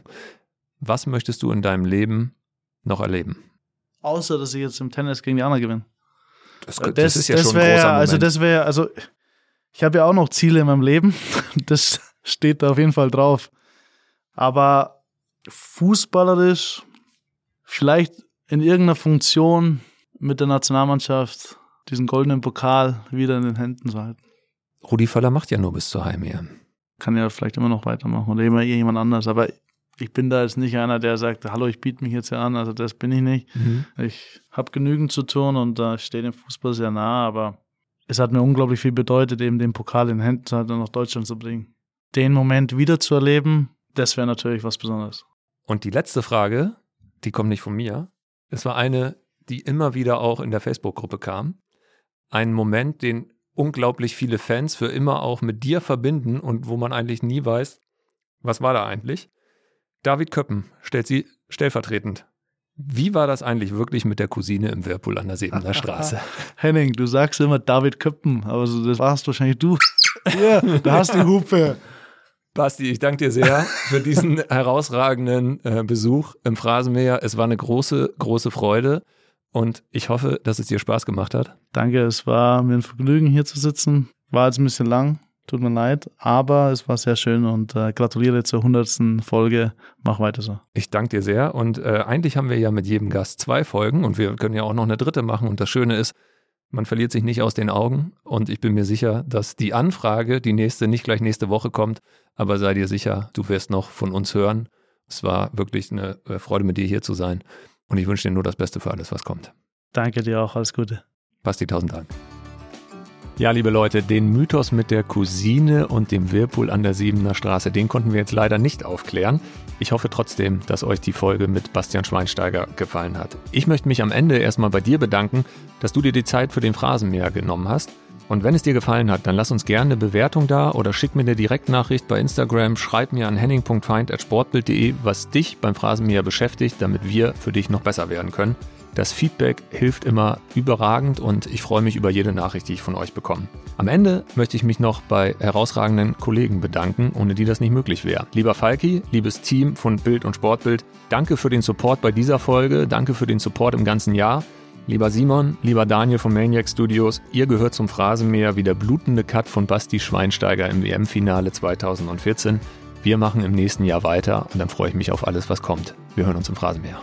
Was möchtest du in deinem Leben noch erleben? Außer, dass ich jetzt im Tennis gegen die anderen gewinne. Das, Das, das ist ja das schon ein großer Moment. Also das wäre, also ich habe ja auch noch Ziele in meinem Leben. Das steht da auf jeden Fall drauf. Aber fußballerisch, vielleicht in irgendeiner Funktion mit der Nationalmannschaft diesen goldenen Pokal wieder in den Händen zu halten. Rudi Völler macht ja nur bis zur Heim-EM. Kann ja vielleicht immer noch weitermachen oder immer jemand anders. Aber ich bin da jetzt nicht einer, der sagt, hallo, ich biete mich jetzt hier an. Also das bin ich nicht. Mhm. Ich habe genügend zu tun und da steht dem Fußball sehr nah, aber es hat mir unglaublich viel bedeutet, eben den Pokal in den Händen zu halten und nach Deutschland zu bringen. Den Moment wiederzuerleben, das wäre natürlich was Besonderes. Und die letzte Frage, die kommt nicht von mir. Es war eine, die immer wieder auch in der Facebook-Gruppe kam. Ein Moment, den unglaublich viele Fans für immer auch mit dir verbinden und wo man eigentlich nie weiß, was war da eigentlich. David Köppen stellt sie stellvertretend. Wie war das eigentlich wirklich mit der Cousine im Whirlpool an der Sebener Straße? Henning, du sagst immer David Köppen, aber das warst wahrscheinlich du. Ja, da hast du die Hupe. Basti, ich danke dir sehr für diesen herausragenden äh, Besuch im Phrasenmäher. Es war eine große, große Freude und ich hoffe, dass es dir Spaß gemacht hat. Danke, es war mir ein Vergnügen, hier zu sitzen. War jetzt ein bisschen lang, tut mir leid, aber es war sehr schön und äh, gratuliere zur hundertsten Folge. Mach weiter so. Ich danke dir sehr und äh, eigentlich haben wir ja mit jedem Gast zwei Folgen und wir können ja auch noch eine dritte machen und das Schöne ist, man verliert sich nicht aus den Augen und ich bin mir sicher, dass die Anfrage, die nächste, nicht gleich nächste Woche kommt, aber sei dir sicher, du wirst noch von uns hören. Es war wirklich eine äh, Freude, mit dir hier zu sein und ich wünsche dir nur das Beste für alles, was kommt. Danke dir auch, alles Gute. Basti, tausend Dank. Ja, liebe Leute, den Mythos mit der Cousine und dem Whirlpool an der Siebener Straße, den konnten wir jetzt leider nicht aufklären. Ich hoffe trotzdem, dass euch die Folge mit Bastian Schweinsteiger gefallen hat. Ich möchte mich am Ende erstmal bei dir bedanken, dass du dir die Zeit für den Phrasenmäher genommen hast. Und wenn es dir gefallen hat, dann lass uns gerne eine Bewertung da oder schick mir eine Direktnachricht bei Instagram, schreib mir an henning.feind.sportbild.de, was dich beim Phrasenmäher beschäftigt, damit wir für dich noch besser werden können. Das Feedback hilft immer überragend und ich freue mich über jede Nachricht, die ich von euch bekomme. Am Ende möchte ich mich noch bei herausragenden Kollegen bedanken, ohne die das nicht möglich wäre. Lieber Falki, liebes Team von Bild und Sportbild, danke für den Support bei dieser Folge, danke für den Support im ganzen Jahr. Lieber Simon, lieber Daniel von Maniac Studios, ihr gehört zum Phrasenmäher wie der blutende Cut von Basti Schweinsteiger im WM-Finale 2014. Wir machen im nächsten Jahr weiter und dann freue ich mich auf alles, was kommt. Wir hören uns im Phrasenmäher.